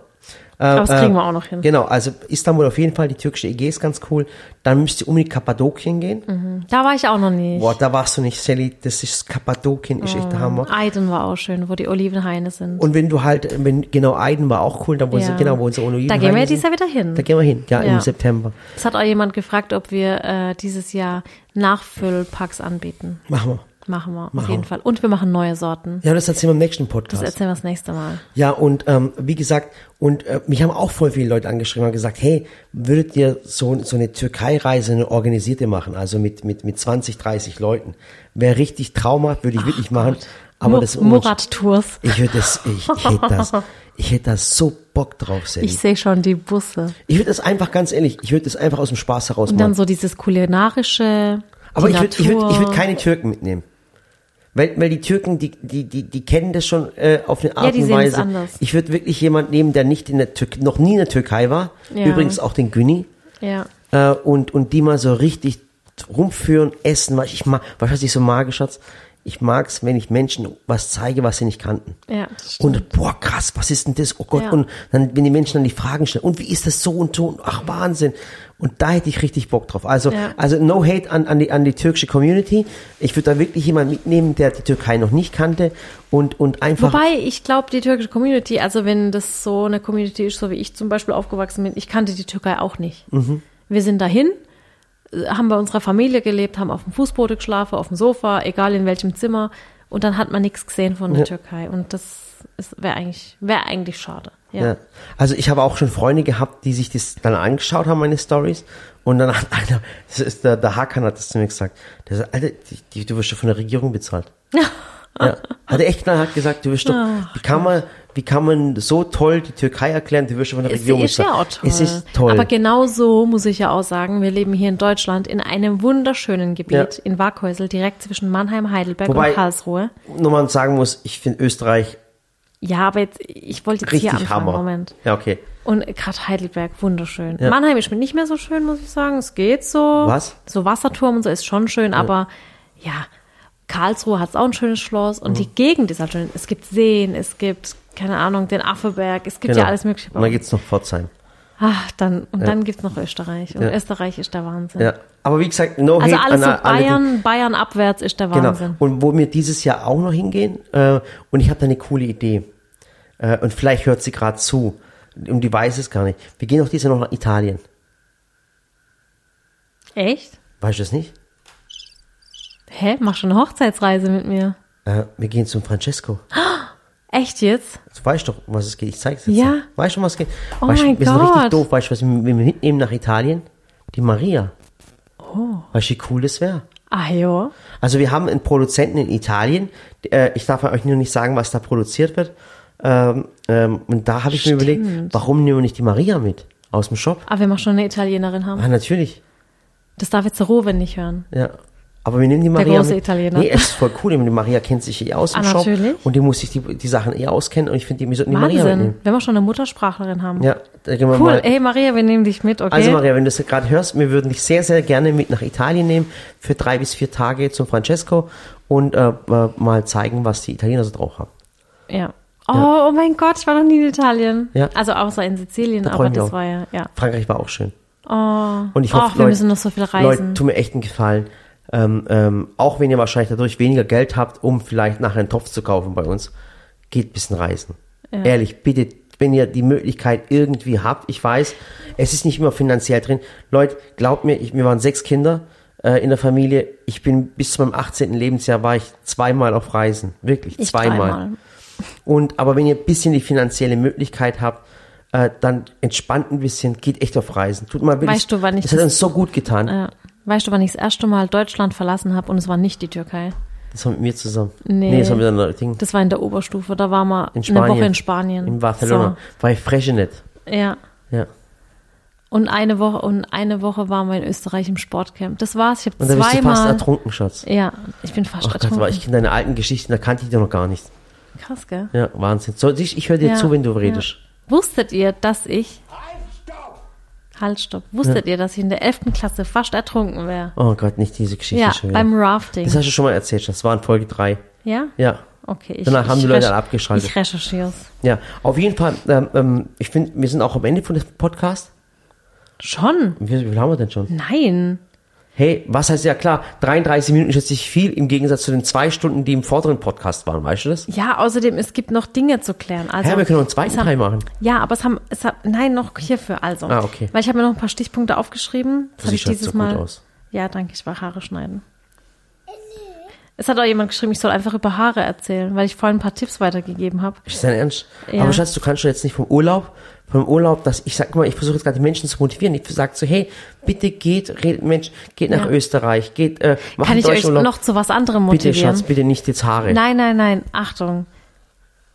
Äh, Aber das kriegen wir auch noch hin. Genau, also Istanbul auf jeden Fall, die türkische Ägäis ist ganz cool. Dann müsst ihr unbedingt Kappadokien gehen. Da war ich auch noch nicht. Boah, da warst du nicht, Sally, das ist Kappadokien, ist echt der Hammer. Eiden war auch schön, wo die Olivenhaine sind. Und wenn du halt, wenn, genau, Eiden war auch cool, da wo sie, Ja. genau, wo unsere Oliven da gehen wir sind. dieses Jahr wieder hin. Da gehen wir hin, ja, Ja. im September. Es hat auch jemand gefragt, ob wir äh, dieses Jahr Nachfüllpacks anbieten. Machen wir. Machen wir, auf Machen jeden wir. Fall. Und wir machen neue Sorten. Ja, das erzählen wir im nächsten Das Podcast. erzählen wir das nächste Mal. Ja, und ähm, wie gesagt, und äh, mich haben auch voll viele Leute angeschrieben und gesagt, hey, würdet ihr so, so eine Türkei-Reise, eine organisierte machen, also mit, mit, mit 20, 30 Leuten? Wäre richtig traumhaft, würde ich wirklich machen. Aber Mu- das Murat-Tours. Ich würde das, ich, ich hätte das, ich hätte da so Bock drauf, Sally. Ich sehe schon die Busse. Ich würde das einfach ganz ehrlich, ich würde das einfach aus dem Spaß heraus Und dann machen. so dieses kulinarische. Aber die ich würde ich würd, ich würd Natur. keine Türken mitnehmen. Weil, weil die Türken, die, die, die, die kennen das schon äh, auf eine Art Ja, die und sehen es Weise. anders. Ich würde wirklich jemand nehmen, der nicht in der Türkei, noch nie in der Türkei war. Ja. Übrigens auch den Günni. Ja. Äh, und, und die mal so richtig rumführen, essen. Weil ich mag, was weiß ich so magisch, Schatz? Ich mag's, wenn ich Menschen was zeige, was sie nicht kannten. Ja. Und boah, krass, was ist denn das? Oh Gott. Ja. Und dann, wenn die Menschen dann die Fragen stellen, und wie ist das so und so? Und Ach, Wahnsinn. Und da hätte ich richtig Bock drauf. Also, Ja. also no hate an, an, die, an die türkische Community. Ich würde da wirklich jemanden mitnehmen, der die Türkei noch nicht kannte und, und einfach. Wobei, ich glaube, die türkische Community, also wenn das so eine Community ist, so wie ich zum Beispiel aufgewachsen bin, ich kannte die Türkei auch nicht. Mhm. Wir sind dahin, haben bei unserer Familie gelebt, haben auf dem Fußboden geschlafen, auf dem Sofa, egal in welchem Zimmer. Und dann hat man nichts gesehen von der Ja. Türkei. Und das wäre eigentlich, wäre eigentlich schade. Ja. Ja. Also ich habe auch schon Freunde gehabt, die sich das dann angeschaut haben, meine Stories. Und dann hat einer, das ist der, der Hakan hat das zu mir gesagt, der sagt, Alter, die, die, du wirst doch von der Regierung bezahlt. ja. Hat er echt knallhart gesagt, du wirst doch, Ach, wie kann man, wie kann man so toll die Türkei erklären, du wirst doch von der Es Regierung ist ja auch toll. Es ist toll. Aber genau so muss ich ja auch sagen, wir leben hier in Deutschland in einem wunderschönen Gebiet Ja. in Waghäusel, direkt zwischen Mannheim, Heidelberg Wobei- und Karlsruhe. Nur mal sagen muss, ich finde Österreich Ja, aber jetzt, ich wollte jetzt hier richtig anfangen, Hammer. Moment. Ja, okay. Und gerade Heidelberg, wunderschön. Ja. Mannheim ist mir nicht mehr so schön, muss ich sagen. Es geht so. Was? So Wasserturm und so ist schon schön, aber ja, Karlsruhe hat auch ein schönes Schloss und die Mhm. Gegend ist halt schön. Es gibt Seen, es gibt, keine Ahnung, den Affeberg, es gibt Genau. ja alles mögliche. Und dann gibt's noch Pforzheim. Ach, dann, und dann gibt's noch Österreich. Und Ja. Österreich ist der Wahnsinn. Ja. Aber wie gesagt, no Also hate alles so an die- Bayern, Bayern abwärts ist der Genau. Wahnsinn. Und wo wir dieses Jahr auch noch hingehen, äh, und ich habe da eine coole Idee. Äh, und vielleicht hört sie gerade zu. Und die weiß es gar nicht. Wir gehen auch dieses Jahr noch nach Italien. Echt? Weißt du das nicht? Hä? Machst du eine Hochzeitsreise mit mir? Äh, wir gehen zum Francesco. Echt jetzt? Du weißt doch, um was es geht. Ich zeig's jetzt. Ja. dir. Weißt du, was es geht? Oh weißt, mein wir sind richtig Gott. doof. Weißt du, was wir, mitnehmen nach Italien? Die Maria. Oh. Weißt du, wie cool das wäre? Ah, jo. Also wir haben einen Produzenten in Italien. Äh, ich darf euch nur nicht sagen, was da produziert wird. Ähm, ähm, und da habe ich mir überlegt, warum nehmen wir nicht die Maria mit aus dem Shop? Aber wenn wir schon eine Italienerin haben. Ah, natürlich. Das darf jetzt der Rowan nicht hören. Ja. Aber wir nehmen die Maria. große mit. Italiener. Nee, es ist voll cool. Die Maria kennt sich eh aus im Ah, Shop. natürlich. Und die muss sich die, die Sachen eh auskennen. Und ich finde, wir sollten die Maria mitnehmen. wenn wir schon eine Muttersprachlerin haben. Ja, da gehen wir Cool, mal. ey Maria, wir nehmen dich mit, okay? Also Maria, wenn du das gerade hörst, wir würden dich sehr, sehr gerne mit nach Italien nehmen für drei bis vier Tage zum Francesco und äh, mal zeigen, was die Italiener so drauf haben. ja. Oh, oh mein Gott, ich war noch nie in Italien. Ja. Also außer in Sizilien, Da aber das auch. war ja, ja. Frankreich war auch schön. Oh, Und ich hoffe, wir Leute, müssen noch so viel reisen. Leute, tut mir echt einen Gefallen. Ähm, ähm, auch wenn ihr wahrscheinlich dadurch weniger Geld habt, um vielleicht nachher einen Topf zu kaufen bei uns, geht ein bisschen reisen. Ehrlich, bitte, wenn ihr die Möglichkeit irgendwie habt, ich weiß, es ist nicht immer finanziell drin. Leute, glaubt mir, ich, wir waren sechs Kinder äh, in der Familie. Ich bin bis zu meinem 18. Lebensjahr war ich zweimal auf Reisen. Wirklich, Ich zweimal. dreimal. Und aber wenn ihr ein bisschen die finanzielle Möglichkeit habt, äh, dann entspannt ein bisschen, geht echt auf Reisen. Tut mal wirklich. Weißt du, wann ich das hat uns so gut getan. Ja. Weißt du, wann ich das erste Mal Deutschland verlassen habe und es war nicht die Türkei? Das war mit mir zusammen. Nee. das war wieder ein Ding. Das war in der Oberstufe, da waren wir in eine. Woche in Spanien. In Barcelona. War ich Freschenet. So, ja. Ja. Und eine Woche und eine Woche waren wir in Österreich im Sportcamp. Das war's. Ich Und habe da bist du fast zweimal. ertrunken, Schatz. Ja, ich bin fast Ach Gott, ertrunken. aber ich kenne deine alten Geschichten, da kannte ich dir noch gar nicht. Krass, gell? Ja, Wahnsinn. So, ich, ich höre dir Ja, zu, wenn du redest. Ja. Wusstet ihr, dass ich. Halt, stopp. Wusstet ihr, dass ich in der 11. Klasse fast ertrunken wäre? Oh Gott, nicht diese Geschichte Ja, schon wieder. beim Rafting. Das hast du schon mal erzählt. Das war in Folge 3. ja? Ja. Okay. Ich, Danach haben ich die Leute alle abgeschaltet. Ich recherchiere Ja, auf jeden Fall, ähm, ähm, ich finde, wir sind auch am Ende von dem Podcast. Schon? Wie, wie viel haben wir denn schon? Nein. Hey, was heißt ja klar, 33 Minuten ist jetzt nicht viel im Gegensatz zu den zwei Stunden, die im vorderen Podcast waren, weißt du das? Ja, außerdem, es gibt noch Dinge zu klären. Also, Ja, wir können noch einen zweiten Teil machen. Ja, aber es haben, es haben, nein, noch hierfür, also. Ah, okay. Weil ich habe mir noch ein paar Stichpunkte aufgeschrieben. Das Du habe ich dieses so gut Mal. aus. Ja, danke, ich war Haare schneiden. Es hat auch jemand geschrieben, ich soll einfach über Haare erzählen, weil ich vorhin ein paar Tipps weitergegeben habe. Ist dein Ernst? Ja. Aber Schatz, du kannst schon jetzt nicht vom Urlaub, vom Urlaub, dass ich sag mal, ich versuche jetzt gerade die Menschen zu motivieren. Ich sage so, hey, bitte geht, redet Mensch, geht nach Ja. Österreich, geht, äh, macht Kann ich euch noch zu was anderem Bitte, motivieren? Schatz, bitte nicht jetzt Haare. Nein, nein, nein, Achtung.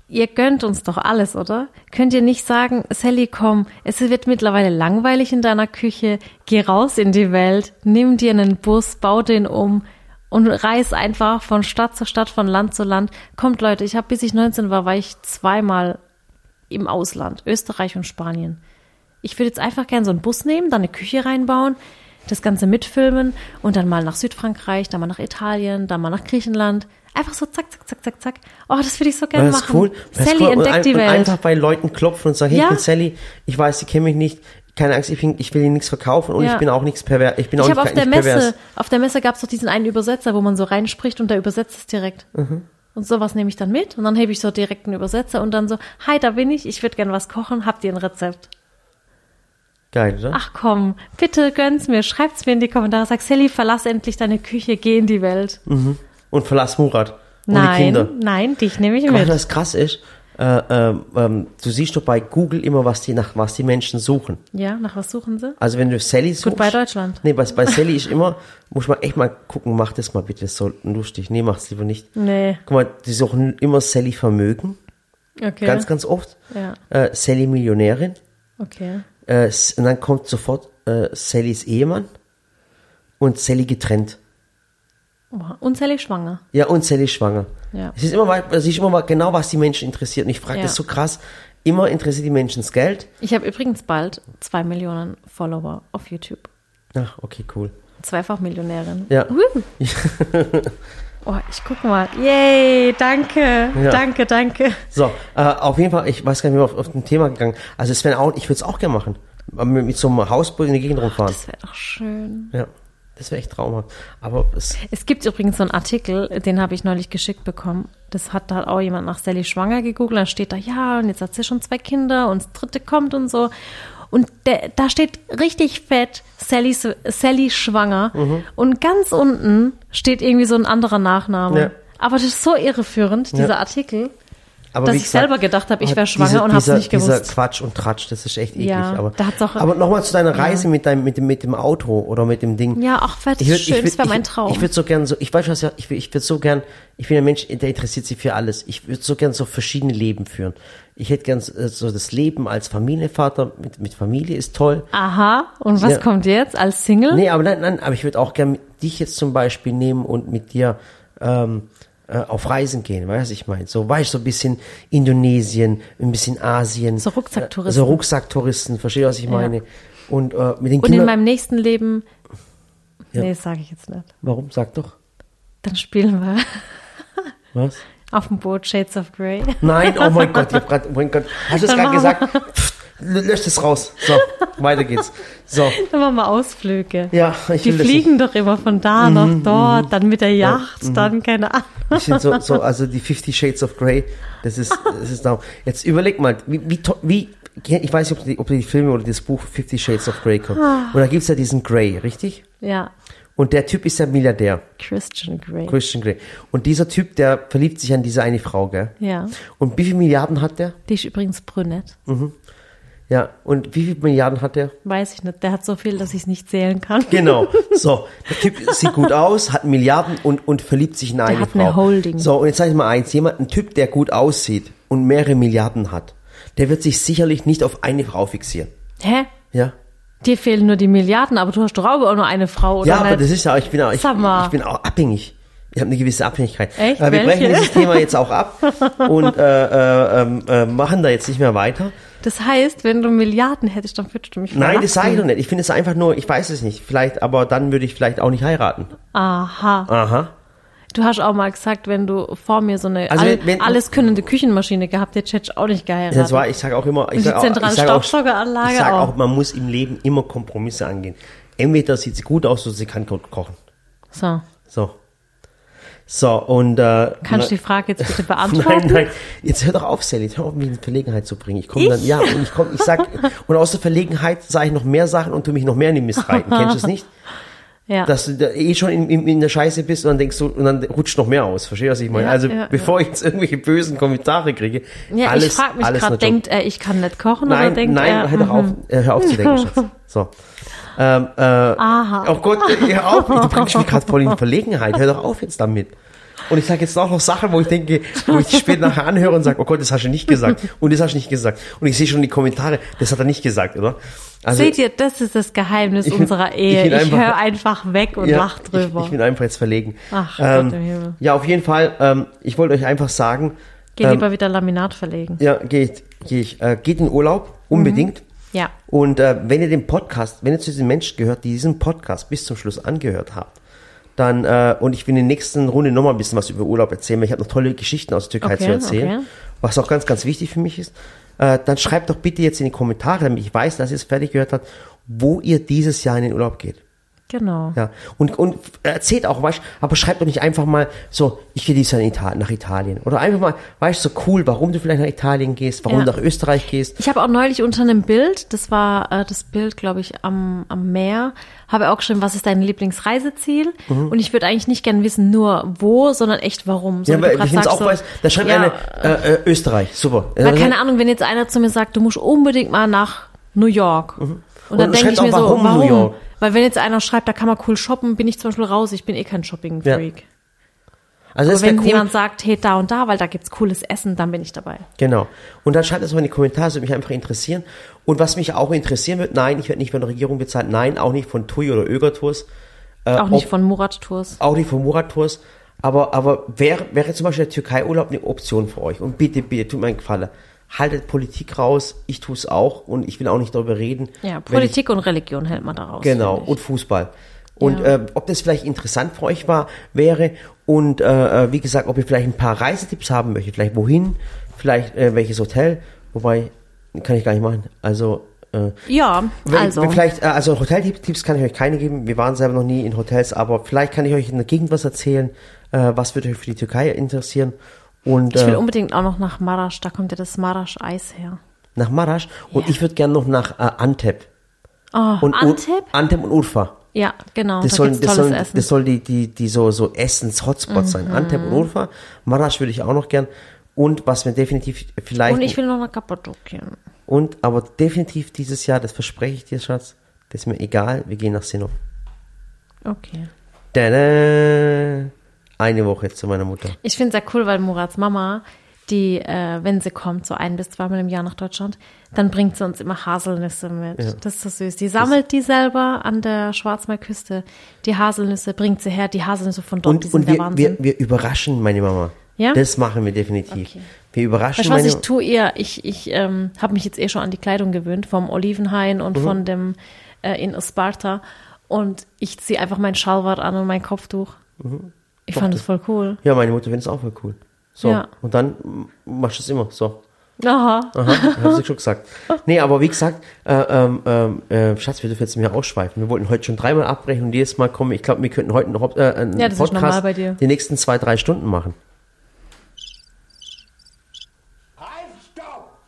Ihr gönnt uns doch alles, oder? Könnt ihr nicht sagen, Sally, komm, es wird mittlerweile langweilig in deiner Küche, geh raus in die Welt, nimm dir einen Bus, bau den um und reis einfach von Stadt zu Stadt, von Land zu Land. Kommt Leute, ich habe bis ich 19 war, war ich zweimal im Ausland, Österreich und Spanien. Ich würde jetzt einfach gern so einen Bus nehmen, dann eine Küche reinbauen, das Ganze mitfilmen und dann mal nach Südfrankreich, dann mal nach Italien, dann mal nach Griechenland. Einfach so zack, zack, zack, zack, zack. Oh, das würde ich so gerne machen. cool. Sally cool. Und entdeckt ein- die und Welt. einfach bei Leuten klopfen und sagen, hey, Ja. ich bin Sally, ich weiß, sie kennen mich nicht, keine Angst, ich, bin, ich will ihnen nichts verkaufen und Ja. ich bin auch nichts pervers. Ich bin auch Ich nicht, habe auf der nicht pervers. Messe, auf der Messe gab es doch diesen einen Übersetzer, wo man so reinspricht und der übersetzt es direkt. Mhm. Und sowas nehme ich dann mit und dann hebe ich so direkt einen Übersetzer und dann so, hi, da bin ich, ich würde gern was kochen, habt ihr ein Rezept? Geil, oder? Ach komm, bitte gönn's mir, schreibt's mir in die Kommentare, sag Sally, verlass endlich deine Küche, geh in die Welt. Und verlass Murat. Und nein, die Kinder. nein, dich nehme ich Weil mit. das krass ist, äh, ähm, ähm, du siehst doch bei Google immer, was die nach was die Menschen suchen. Ja, nach was suchen sie? Also wenn du Sally suchst. Goodbye Deutschland. Nee, bei, bei Sally ist immer, muss man echt mal gucken, mach das mal bitte, das ist so lustig. Nee, mach's lieber nicht. Nee, Guck mal, die suchen immer Sally Vermögen, okay. ganz, ganz oft. Ja. Äh, Sally Millionärin. Okay. Äh, und dann kommt sofort äh, Sallys Ehemann und Sally getrennt. Und Sally schwanger. Ja, und Sally schwanger. Ja. Es ist immer, mal- es ist immer mal genau, was die Menschen interessiert. Und ich frage Ja. das so krass. Immer interessiert die Menschen das Geld. Ich habe übrigens bald zwei Millionen Follower auf YouTube. Ach, okay, cool. Zweifach Millionärin. Ja. Oh, ich guck mal. Yay, danke, Ja. danke, danke. So, äh, auf jeden Fall, ich weiß gar nicht mehr auf, auf ein Thema gegangen. Also es wäre auch, ich würde es auch gerne machen. Mit, mit so einem Hausboot in die Gegend rumfahren. Das wäre doch schön. Ja, das wäre echt traumhaft. Aber es, Es gibt übrigens so einen Artikel, den habe ich neulich geschickt bekommen. Das hat da auch jemand nach Sally schwanger gegoogelt. Da steht da, ja, und jetzt hat sie schon zwei Kinder und das dritte kommt und so. Und der, da steht richtig fett Sally, Sally schwanger. Und ganz unten steht irgendwie so ein anderer Nachname. Ja. Aber das ist so irreführend, dieser Artikel. Aber Dass ich selber gedacht habe, ich aber wär schwanger diese- und hab's dieser, nicht gewusst. Dieser Quatsch und Tratsch, das ist echt eklig. Ja, aber da hat's auch- aber nochmal zu deiner Reise mit deinem, mit dem, mit dem Auto oder mit dem Ding. Ja, ach, das Ich ist würd- schön, ich das wäre mein ich- Traum. Ich würde so gern so, ich weiß was ja, ich ich würde so gern, ich bin ein Mensch, der interessiert sich für alles. Ich würde so gern so verschiedene Leben führen. Ich hätte gern äh, so das Leben als Familienvater mit, mit Familie ist toll. Aha, und was Ja. kommt jetzt als Single? Nee, aber nein, nein, aber ich würde auch gern dich jetzt zum Beispiel nehmen und mit dir ähm, äh, auf Reisen gehen, weißt du, ich meine. So, du, so ein bisschen Indonesien, ein bisschen Asien. So Rucksacktouristen. Äh, So Rucksacktouristen, verstehst du, was ich meine? Und äh, mit den Und in Kindern. meinem nächsten Leben, Ja. nee, das sage ich jetzt nicht. Warum? Sag doch. Dann spielen wir Was? auf dem Boot Shades of Grey. Nein, oh mein Gott, ich hab grad, oh mein Gott. Hast du es gerade gesagt? Pff, lösch es raus. So, weiter geht's. So, Dann machen wir Ausflüge. ja, ich Die fliegen doch immer von da nach dort, dann mit der Yacht, mhm. dann keine Ahnung. Ich finde so, so, also die Fifty Shades of Grey, das ist, das ist da. Jetzt überleg mal, wie, wie, wie, ich weiß nicht, ob die, ob die Filme oder das Buch Fifty Shades of Grey kommt. Ah. Und da gibt's ja diesen Grey, richtig? Ja, Und der Typ ist ja Milliardär, Christian Grey. Christian Grey. Und dieser Typ, der verliebt sich an diese eine Frau, gell? Ja, Und wie viele Milliarden hat der? die ist übrigens brünett. Ja, und wie viele Milliarden hat der? Weiß ich nicht, der hat so viel, dass ich es nicht zählen kann. Genau. So, der Typ sieht gut aus, hat Milliarden und, und verliebt sich in eine hat Frau. eine Holding. So, und jetzt sag ich mal eins, jemand, ein Typ, der gut aussieht und mehrere Milliarden hat, der wird sich sicherlich nicht auf eine Frau fixieren. Hä? Ja? Dir fehlen nur die Milliarden, aber du hast doch auch nur eine Frau, oder ja, aber das ist ja, ich bin auch, ich, ich bin auch abhängig. Ich habe eine gewisse Abhängigkeit. Echt? Aber wir Welche? brechen dieses Thema jetzt auch ab und äh, äh, ähm, äh, machen da jetzt nicht mehr weiter. Das heißt, wenn du Milliarden hättest, dann würdest du mich Nein, das sage ich doch verlassen. nicht. Ich finde es einfach nur, ich weiß es nicht. Vielleicht, aber dann würde ich vielleicht auch nicht heiraten. Aha. Aha. Du hast auch mal gesagt, wenn du vor mir so eine Also all, wenn- alles könnende Küchenmaschine gehabt hättest, hättest du auch nicht geheiratet. Das war, ich sage auch immer, ich sage auch, zentrale ich sag auch, Staubsaugeranlage ich sag auch. auch, man muss im Leben immer Kompromisse angehen. Entweder sieht sie gut aus oder sie kann gut kochen. so, So. So, und, äh, kannst du die Frage jetzt bitte beantworten? Nein, nein, jetzt hör doch auf, Sally, hör auf, mich in Verlegenheit zu bringen. Ich komme dann, ja, und ich komme, ich sag, und aus der Verlegenheit sage ich noch mehr Sachen und tu mich noch mehr in die Mist reiten. Kennst du es nicht? Ja. Dass du da eh schon in, in, in der Scheiße bist und dann denkst du, und dann rutscht noch mehr aus. Verstehst du, was ich meine? Ja, also, ja, bevor ich jetzt irgendwelche bösen Kommentare kriege, ja, alles, ich frage mich gerade, denkt er, ich kann nicht kochen oder Nein, denkt nein, er, hör doch auf, mhm. äh, hör auf zu denken, Schatz. So. Ähm, äh, Aha. Oh Gott, hör auf, du bringst mich gerade voll in Verlegenheit. Hör doch auf jetzt damit. Und ich sage jetzt auch noch Sachen, wo ich denke, wo ich später nachher anhöre und sage, oh Gott, das hast du nicht gesagt. Und das hast du nicht gesagt. Und ich sehe schon die Kommentare, das hat er nicht gesagt, oder? Also, Seht ihr, das ist das Geheimnis Ich bin- unserer ich Ehe. Ich, einfach- höre einfach weg und ja, lach drüber. Ich, ich bin einfach jetzt verlegen. Ach, ähm, Gott im Himmel. Ja, auf jeden Fall, ähm, ich wollte euch einfach sagen, Geh ähm, lieber wieder Laminat verlegen. ja, geht, geh ich, äh, geht in Urlaub, unbedingt. Ja. Und äh, wenn ihr den Podcast, wenn ihr zu diesen Menschen gehört, die diesen Podcast bis zum Schluss angehört habt, dann, äh, und ich will in der nächsten Runde nochmal ein bisschen was über Urlaub erzählen, weil ich habe noch tolle Geschichten aus der Türkei Okay, zu erzählen, okay. was auch ganz, ganz wichtig für mich ist. Äh, dann schreibt doch bitte jetzt in die Kommentare, damit ich weiß, dass ihr es fertig gehört habt, wo ihr dieses Jahr in den Urlaub geht. Genau. Ja, und, und erzählt auch, weißt aber schreibt doch nicht einfach mal so, ich gehe dieses Jahr Italien, nach Italien. Oder einfach mal, weißt du, so cool, warum du vielleicht nach Italien gehst, warum Ja. du nach Österreich gehst. Ich habe auch neulich unter einem Bild, das war äh, das Bild, glaube ich, am, am Meer, habe auch geschrieben, was ist dein Lieblingsreiseziel? Und ich würde eigentlich nicht gern wissen, nur wo, sondern echt warum. So Ja, weil ich finde es auch so, weiß, da schreibt ja, eine äh, äh, Österreich, super. Weil, Äh, keine Ahnung, wenn jetzt einer zu mir sagt, du musst unbedingt mal nach New York. Und dann Mhm. Und denke schreibt ich auch, mir so, warum warum? New York? Weil wenn jetzt einer schreibt, da kann man cool shoppen, bin ich zum Beispiel raus. Ich bin eh kein Shopping-Freak. Also das Aber wenn cool. jemand sagt, hey, da und da, weil da gibt's cooles Essen, dann bin ich dabei. Genau. Und dann schreibt das mal in die Kommentare, das würde mich einfach interessieren. Und was mich auch interessieren wird, nein, ich werde nicht von der Regierung bezahlt, nein, auch nicht von TUI oder Öger Tours, auch nicht ob- von Murat Tours. auch nicht von Murat Tours, aber, aber wäre, wäre zum Beispiel der Türkei-Urlaub eine Option für euch. Und bitte, bitte, tut mir einen Gefallen. Haltet Politik raus, ich tue es auch und ich will auch nicht darüber reden. Ja, Politik und Religion hält man daraus. Genau, finde ich. und Fußball. Und Ja. äh, ob das vielleicht interessant für euch war, wäre und äh, äh, wie gesagt, ob ihr vielleicht ein paar Reisetipps haben möchtet, vielleicht wohin, vielleicht äh, welches Hotel, wobei kann ich gar nicht machen. Also äh, Ja, wenn, also. vielleicht äh, also Hoteltipps kann ich euch keine geben. Wir waren selber noch nie in Hotels, aber vielleicht kann ich euch in der Gegend was erzählen. Äh, was würde euch für die Türkei interessieren? Und Ich will äh, unbedingt auch noch nach Marasch, da kommt ja das Marasch-Eis her. nach Marasch und ich würde gerne noch nach äh, Antep. Oh, Und Ur- Antep? Antep und Urfa. Ja, genau, Das da soll, das, soll, Essen. das soll die, die, die so, so Essens-Hotspots sein. Mhm. Antep und Urfa. Marasch würde ich auch noch gern. Und was mir definitiv vielleicht, und ich will noch nach Kappadokien. und aber definitiv dieses Jahr, das verspreche ich dir, Schatz, das ist mir egal, wir gehen nach Sinop. Okay. Tada! Eine Woche zu meiner Mutter. Ich finde es sehr cool, weil Murats Mama, die, äh, wenn sie kommt, so ein bis zweimal im Jahr nach Deutschland, dann bringt sie uns immer Haselnüsse mit. Das ist so süß. Die sammelt die selber an der Schwarzmeerküste. Die Haselnüsse bringt sie her, die Haselnüsse von dort, die Und, sind und der wir, Wahnsinn. wir, wir überraschen meine Mama. Ja? Das machen wir definitiv. Okay. Wir überraschen Weißt was, meine ich tue ihr, ich, ich ähm, habe mich jetzt eh schon an die Kleidung gewöhnt, vom Olivenhain und von dem äh, in Sparta. Und ich ziehe einfach mein Schalwart an und mein Kopftuch. Ich Doch, fand das- voll cool. Ja, meine Mutter findet es auch voll cool. So. Ja. Und dann machst du es immer. So. Aha. Aha, hab ich schon gesagt. Nee, aber wie gesagt, äh, ähm, ähm, äh, Schatz, wir dürfen jetzt mehr ausschweifen. Wir wollten heute schon dreimal abbrechen und jedes Mal kommen. Ich glaube, wir könnten heute noch äh, einen Ja, Podcast normal bei dir. die nächsten zwei, drei Stunden machen.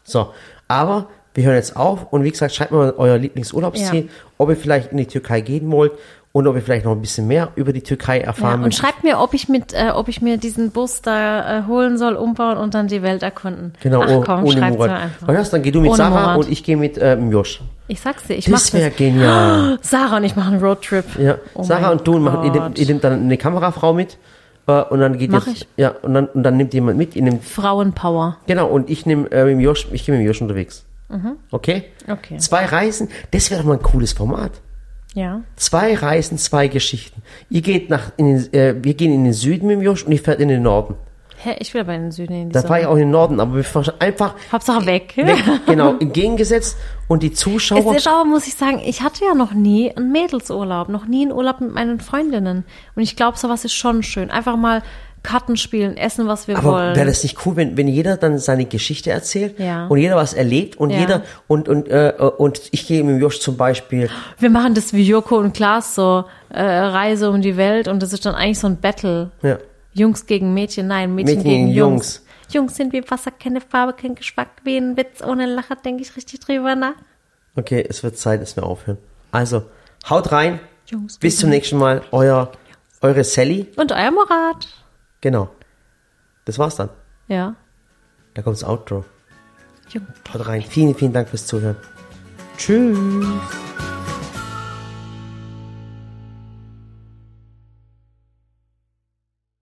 So, aber wir hören jetzt auf und wie gesagt, schreibt mal euer Lieblingsurlaubsziel, Ja. ob ihr vielleicht in die Türkei gehen wollt und ob ihr vielleicht noch ein bisschen mehr über die Türkei Ja, erfahren und möchtet. schreibt mir, ob ich mit, äh, ob ich mir diesen Bus da äh, holen soll, umbauen und dann die Welt erkunden. Genau, Ach oh- komm, ohne schreibt's Murat. mir einfach. Du, dann geh du mit Ohne Sarah Murat. und ich gehe mit ähm, Josh. Ich sag's dir, ich mach Das das. wäre genial. Sarah und ich machen einen Roadtrip. Ja, Oh Sarah und du machen, ihr, nehmt, ihr nehmt dann eine Kamerafrau mit äh, und dann geht Mach jetzt, ich. ja und dann und dann nimmt jemand mit, ihr nehmt, Frauenpower. genau und ich nehme äh, mit Josh, ich gehe mit Josh unterwegs. Okay? Mhm. Okay. Zwei Reisen, das wäre doch mal ein cooles Format. Ja. Zwei Reisen, zwei Geschichten. Ihr geht nach, in den, äh, wir gehen in den Süden mit dem Josh und ich fährt in den Norden. Hä, ich will aber in den Süden in die Da fahre ich Sonne. auch in den Norden, aber wir fahren einfach Hauptsache weg. weg, genau, entgegengesetzt und die Es Zuschauer. ist aber, muss ich sagen, ich hatte ja noch nie einen Mädelsurlaub, noch nie einen Urlaub mit meinen Freundinnen. Und ich glaube, sowas ist schon schön. Einfach mal Karten spielen, essen, was wir Aber wollen. wäre das nicht cool, wenn, wenn jeder dann seine Geschichte erzählt Ja. und jeder was erlebt und Ja. jeder und und äh, und ich gehe mit Josh zum Beispiel Wir machen das wie Joko und Klaas, so äh, Reise um die Welt und das ist dann eigentlich so ein Battle. ja, Jungs gegen Mädchen, nein, Mädchen, Mädchen gegen gegen Jungs. Jungs sind wie Wasser, keine Farbe, kein Geschmack, wie ein Witz ohne Lacher, denke ich richtig drüber nach. okay, es wird Zeit, dass wir aufhören. Also, haut rein. Jungs Bis zum nächsten Mal. Euer eure Sally. Und euer Murat. Genau. Das war's dann. Ja. Da kommt's Outro. Jungs. Haut rein. Vielen, vielen Dank fürs Zuhören. Tschüss.